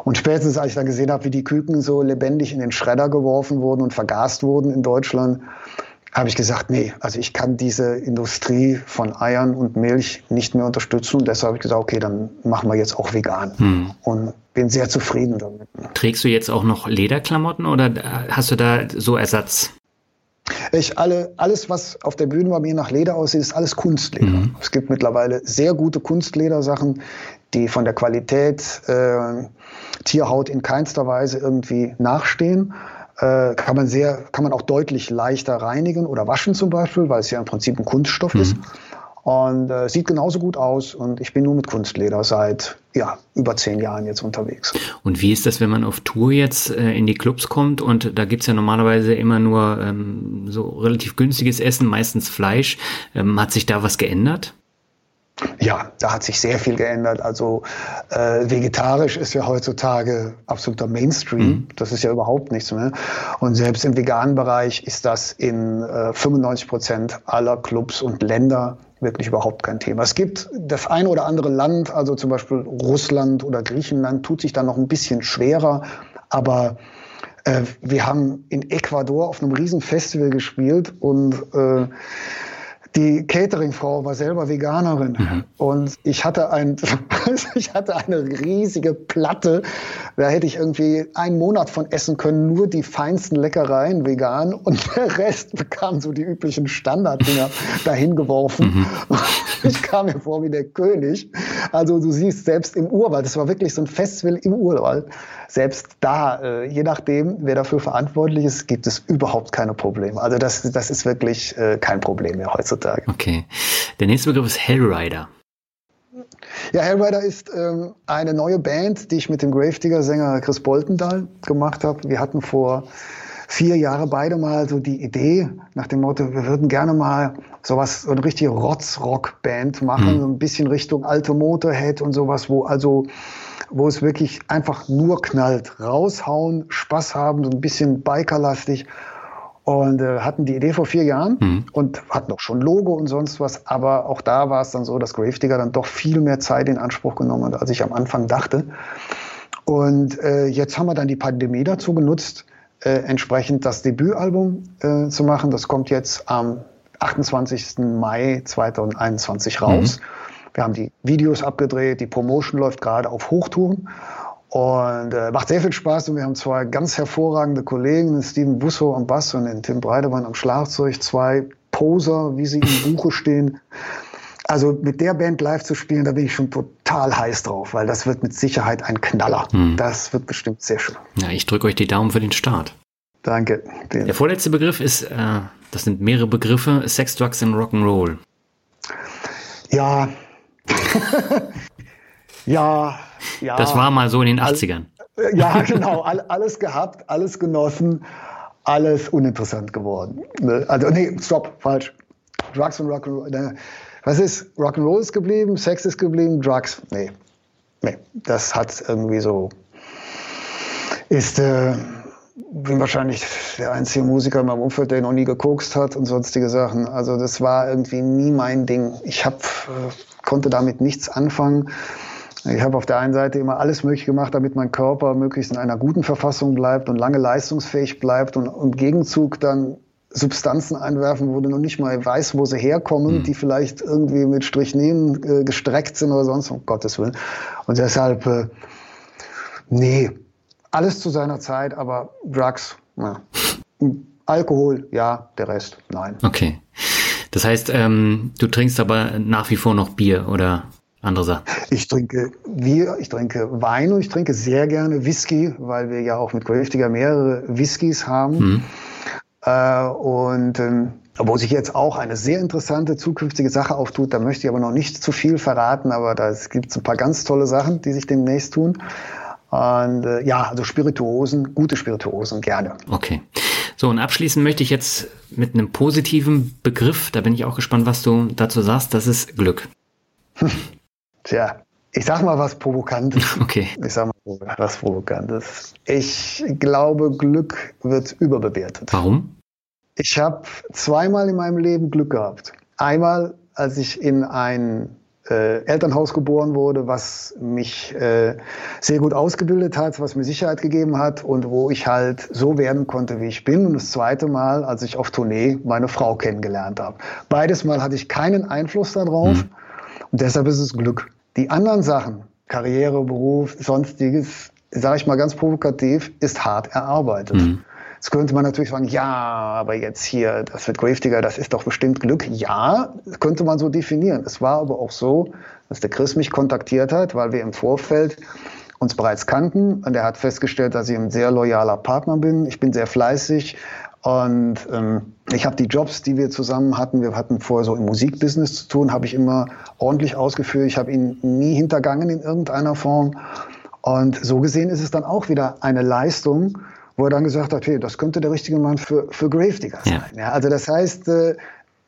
Und spätestens, als ich dann gesehen habe, wie die Küken so lebendig in den Schredder geworfen wurden und vergast wurden in Deutschland, habe ich gesagt, nee, also ich kann diese Industrie von Eiern und Milch nicht mehr unterstützen. Und deshalb habe ich gesagt, okay, dann machen wir jetzt auch vegan. Hm. Und bin sehr zufrieden damit. Trägst du jetzt auch noch Lederklamotten oder hast du da so Ersatz? Ich alle, alles, was auf der Bühne bei mir nach Leder aussieht, ist alles Kunstleder. Mhm. Es gibt mittlerweile sehr gute Kunstledersachen, die von der Qualität äh, Tierhaut in keinster Weise irgendwie nachstehen äh, kann man sehr, kann man auch deutlich leichter reinigen oder waschen zum Beispiel, weil es ja im Prinzip ein Kunststoff mhm. ist. Und äh, sieht genauso gut aus. Und ich bin nur mit Kunstleder seit ja, über zehn Jahren jetzt unterwegs. Und wie ist das, wenn man auf Tour jetzt äh, in die Clubs kommt und da gibt's ja normalerweise immer nur ähm, so relativ günstiges Essen, meistens Fleisch. Ähm, hat sich da was geändert? Ja, da hat sich sehr viel geändert. Also äh, vegetarisch ist ja heutzutage absoluter Mainstream. Mhm. Das ist ja überhaupt nichts mehr. Und selbst im veganen Bereich ist das in äh, 95 Prozent aller Clubs und Länder wirklich überhaupt kein Thema. Es gibt das eine oder andere Land, also zum Beispiel Russland oder Griechenland, tut sich da noch ein bisschen schwerer. Aber äh, wir haben in Ecuador auf einem riesen Festival gespielt und äh, die Cateringfrau war selber Veganerin mhm. und ich hatte ein, ich hatte eine riesige Platte. Da hätte ich irgendwie einen Monat von essen können, nur die feinsten Leckereien vegan und der Rest bekam so die üblichen Standarddinger dahin geworfen. Mhm. Ich kam mir vor wie der König. Also du siehst selbst im Urwald, das war wirklich so ein Festival im Urwald. Selbst da, äh, je nachdem, wer dafür verantwortlich ist, gibt es überhaupt keine Probleme. Also das, das ist wirklich äh, kein Problem mehr heutzutage. Okay. Der nächste Begriff ist Hellrider. Ja, Hellrider ist ähm, eine neue Band, die ich mit dem Gravedigger-Sänger Chris Boltendahl gemacht habe. Wir hatten vor vier Jahren beide mal so die Idee nach dem Motto, wir würden gerne mal sowas, so eine richtige Rotz-Rock-Band machen, mhm. so ein bisschen Richtung alte Motorhead und sowas, wo also wo es wirklich einfach nur knallt, raushauen, Spaß haben, so ein bisschen bikerlastig und äh, hatten die Idee vor vier Jahren mhm. und hatten auch schon Logo und sonst was. Aber auch da war es dann so, dass Gravedigger dann doch viel mehr Zeit in Anspruch genommen hat, als ich am Anfang dachte. Und äh, jetzt haben wir dann die Pandemie dazu genutzt, äh, entsprechend das Debütalbum äh, zu machen. Das kommt jetzt am 28. Mai 2021 raus. Mhm. Wir haben die Videos abgedreht, die Promotion läuft gerade auf Hochtouren. Und äh, macht sehr viel Spaß und wir haben zwei ganz hervorragende Kollegen, den Steven Busso am Bass und den Tim Breidemann am Schlagzeug, zwei Poser, wie sie im Buche stehen. Also mit der Band live zu spielen, da bin ich schon total heiß drauf, weil das wird mit Sicherheit ein Knaller. Hm. Das wird bestimmt sehr schön. Ja, ich drücke euch die Daumen für den Start. Danke. Den der vorletzte Begriff ist, äh, das sind mehrere Begriffe, Sex, Drugs und Rock'n'Roll. Ja. ja, ja, das war mal so in den 80ern. All, ja, genau. All, alles gehabt, alles genossen, alles uninteressant geworden. Ne? Also, nee, stopp, falsch. Drugs und Rock'n'Roll. Ne? Was ist? Rock'n'Roll ist geblieben, Sex ist geblieben, Drugs, nee. Nee, das hat irgendwie so, ist, äh, bin wahrscheinlich der einzige Musiker in meinem Umfeld, der noch nie gekokst hat und sonstige Sachen. Also das war irgendwie nie mein Ding. Ich hab, äh, konnte damit nichts anfangen. Ich habe auf der einen Seite immer alles möglich gemacht, damit mein Körper möglichst in einer guten Verfassung bleibt und lange leistungsfähig bleibt und im Gegenzug dann Substanzen einwerfen, wo du noch nicht mal weißt, wo sie herkommen, mhm. die vielleicht irgendwie mit Strichnin äh, gestreckt sind oder sonst, um Gottes Willen. Und deshalb, äh, nee, alles zu seiner Zeit, aber Drugs, ja. Alkohol, ja, der Rest, nein. Okay. Das heißt, ähm, du trinkst aber nach wie vor noch Bier, oder? andere Sachen? Ich trinke Bier, ich trinke Wein und ich trinke sehr gerne Whisky, weil wir ja auch mit Gröftiger mehrere Whiskys haben. Mhm. Äh, und ähm, wo sich jetzt auch eine sehr interessante zukünftige Sache auftut. Da möchte ich aber noch nicht zu viel verraten, aber da gibt es ein paar ganz tolle Sachen, die sich demnächst tun. Und äh, ja, also Spirituosen, gute Spirituosen, gerne. Okay. So, und abschließend möchte ich jetzt mit einem positiven Begriff, da bin ich auch gespannt, was du dazu sagst, das ist Glück. Tja, ich sag mal was Provokantes. Okay. Ich sag mal was Provokantes. Ich glaube, Glück wird überbewertet. Warum? Ich habe zweimal in meinem Leben Glück gehabt. Einmal, als ich in ein äh, Elternhaus geboren wurde, was mich äh, sehr gut ausgebildet hat, was mir Sicherheit gegeben hat und wo ich halt so werden konnte, wie ich bin. Und das zweite Mal, als ich auf Tournee meine Frau kennengelernt habe. Beides Mal hatte ich keinen Einfluss darauf mhm. und deshalb ist es Glück. Die anderen Sachen, Karriere, Beruf, sonstiges, sage ich mal ganz provokativ, ist hart erarbeitet. Mhm. Jetzt könnte man natürlich sagen, ja, aber jetzt hier, das wird Gravedigger, das ist doch bestimmt Glück. Ja, könnte man so definieren. Es war aber auch so, dass der Chris mich kontaktiert hat, weil wir im Vorfeld uns bereits kannten und er hat festgestellt, dass ich ein sehr loyaler Partner bin. Ich bin sehr fleißig und ähm, ich habe die Jobs, die wir zusammen hatten, wir hatten vorher so im Musikbusiness zu tun, habe ich immer ordentlich ausgeführt. Ich habe ihn nie hintergangen in irgendeiner Form. Und so gesehen ist es dann auch wieder eine Leistung, wo er dann gesagt hat, hey, das könnte der richtige Mann für, für Gravedigger sein. Ja. ja. also das heißt, äh,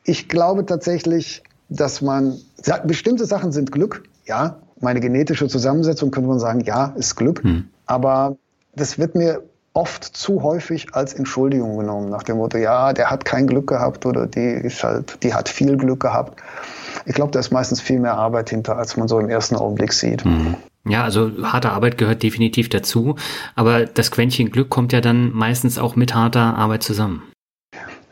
ich glaube tatsächlich, dass man, bestimmte Sachen sind Glück, ja, meine genetische Zusammensetzung könnte man sagen, ja, ist Glück, hm. aber das wird mir oft zu häufig als Entschuldigung genommen, nach dem Motto, ja, der hat kein Glück gehabt oder die ist halt, die hat viel Glück gehabt. Ich glaube, da ist meistens viel mehr Arbeit hinter, als man so im ersten Augenblick sieht. Mhm. Ja, also harte Arbeit gehört definitiv dazu, aber das Quäntchen Glück kommt ja dann meistens auch mit harter Arbeit zusammen.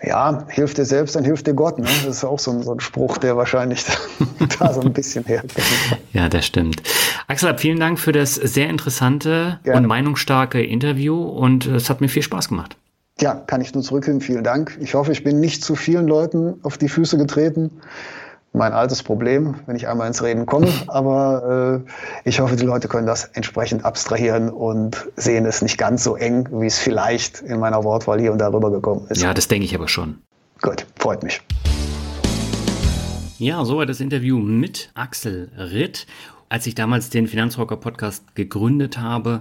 Ja, hilft dir selbst, dann hilft dir Gott. Ne? Das ist auch so ein, so ein Spruch, der wahrscheinlich da so ein bisschen herkommt. Ja, das stimmt. Axel, vielen Dank für das sehr interessante Gerne. und meinungsstarke Interview und es hat mir viel Spaß gemacht. Ja, kann ich nur zurückgeben. Vielen Dank. Ich hoffe, ich bin nicht zu vielen Leuten auf die Füße getreten mein altes Problem, wenn ich einmal ins Reden komme. Aber äh, ich hoffe, die Leute können das entsprechend abstrahieren und sehen es nicht ganz so eng, wie es vielleicht in meiner Wortwahl hier und darüber gekommen ist. Ja, das denke ich aber schon. Gut, freut mich. Ja, soweit das Interview mit Axel Ritt. Als ich damals den Finanzrocker Podcast gegründet habe,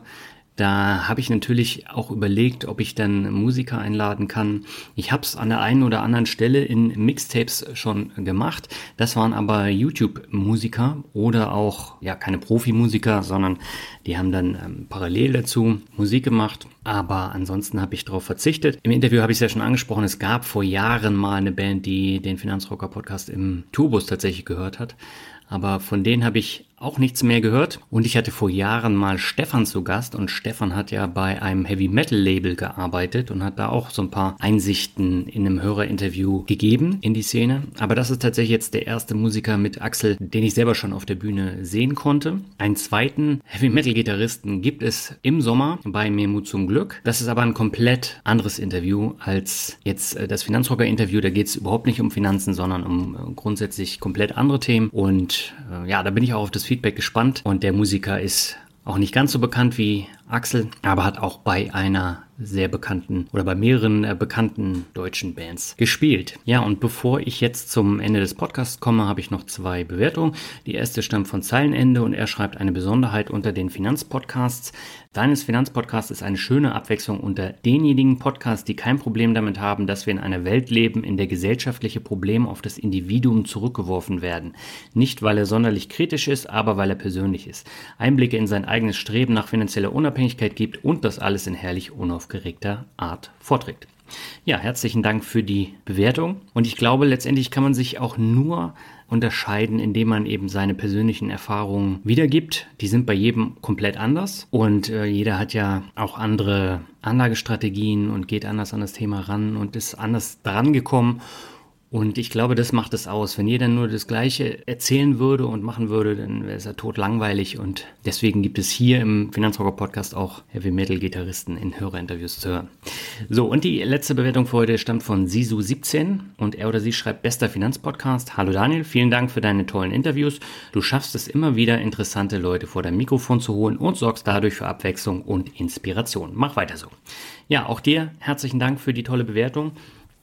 da habe ich natürlich auch überlegt, ob ich dann Musiker einladen kann. Ich habe es an der einen oder anderen Stelle in Mixtapes schon gemacht. Das waren aber YouTube-Musiker oder auch, ja, keine Profimusiker, sondern die haben dann ähm, parallel dazu Musik gemacht. Aber ansonsten habe ich darauf verzichtet. Im Interview habe ich es ja schon angesprochen, es gab vor Jahren mal eine Band, die den Finanzrocker Podcast im Tourbus tatsächlich gehört hat aber von denen habe ich auch nichts mehr gehört. Und ich hatte vor Jahren mal Stefan zu Gast und Stefan hat ja bei einem Heavy Metal Label gearbeitet und hat da auch so ein paar Einsichten in einem Hörerinterview gegeben in die Szene. Aber das ist tatsächlich jetzt der erste Musiker mit Axel, den ich selber schon auf der Bühne sehen konnte. Einen zweiten Heavy Metal Gitarristen gibt es im Sommer bei Mir Mut zum Glück. Das ist aber ein komplett anderes Interview als jetzt äh, das Finanzrocker Interview. Da geht es überhaupt nicht um Finanzen, sondern um äh, grundsätzlich komplett andere Themen. Und äh, ja, da bin ich auch auf das Feedback gespannt. Und der Musiker ist auch nicht ganz so bekannt wie Axel, aber hat auch bei einer sehr bekannten oder bei mehreren äh, bekannten deutschen Bands gespielt. Ja, und bevor ich jetzt zum Ende des Podcasts komme, habe ich noch zwei Bewertungen. Die erste stammt von Zeilenende und er schreibt eine Besonderheit unter den Finanzpodcasts. Deines Finanzpodcasts ist eine schöne Abwechslung unter denjenigen Podcasts, die kein Problem damit haben, dass wir in einer Welt leben, in der gesellschaftliche Probleme auf das Individuum zurückgeworfen werden. Nicht, weil er sonderlich kritisch ist, aber weil er persönlich ist. Einblicke in sein eigenes Streben nach finanzieller Unabhängigkeit gibt und das alles in herrlich unaufgeregter Art vorträgt. Ja, herzlichen Dank für die Bewertung. Und ich glaube, letztendlich kann man sich auch nur unterscheiden, indem man eben seine persönlichen Erfahrungen wiedergibt. Die sind bei jedem komplett anders und äh, jeder hat ja auch andere Anlagestrategien und geht anders an das Thema ran und ist anders dran gekommen. Und ich glaube, das macht es aus. Wenn jeder nur das Gleiche erzählen würde und machen würde, dann wäre es ja tot langweilig. Und deswegen gibt es hier im Finanzrocker Podcast auch Heavy Metal Gitarristen in Hörerinterviews zu hören. So, und die letzte Bewertung für heute stammt von Sisu17 und er oder sie schreibt bester Finanzpodcast. Hallo Daniel, vielen Dank für deine tollen Interviews. Du schaffst es immer wieder, interessante Leute vor dein Mikrofon zu holen und sorgst dadurch für Abwechslung und Inspiration. Mach weiter so. Ja, auch dir herzlichen Dank für die tolle Bewertung.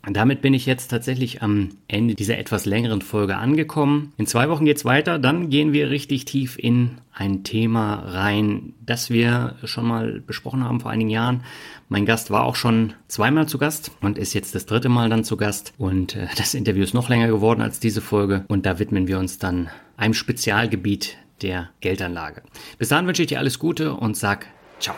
Damit bin ich jetzt tatsächlich am Ende dieser etwas längeren Folge angekommen. In zwei Wochen geht's weiter. Dann gehen wir richtig tief in ein Thema rein, das wir schon mal besprochen haben vor einigen Jahren. Mein Gast war auch schon zweimal zu Gast und ist jetzt das dritte Mal dann zu Gast. Und äh, das Interview ist noch länger geworden als diese Folge. Und da widmen wir uns dann einem Spezialgebiet der Geldanlage. Bis dahin wünsche ich dir alles Gute und sag ciao.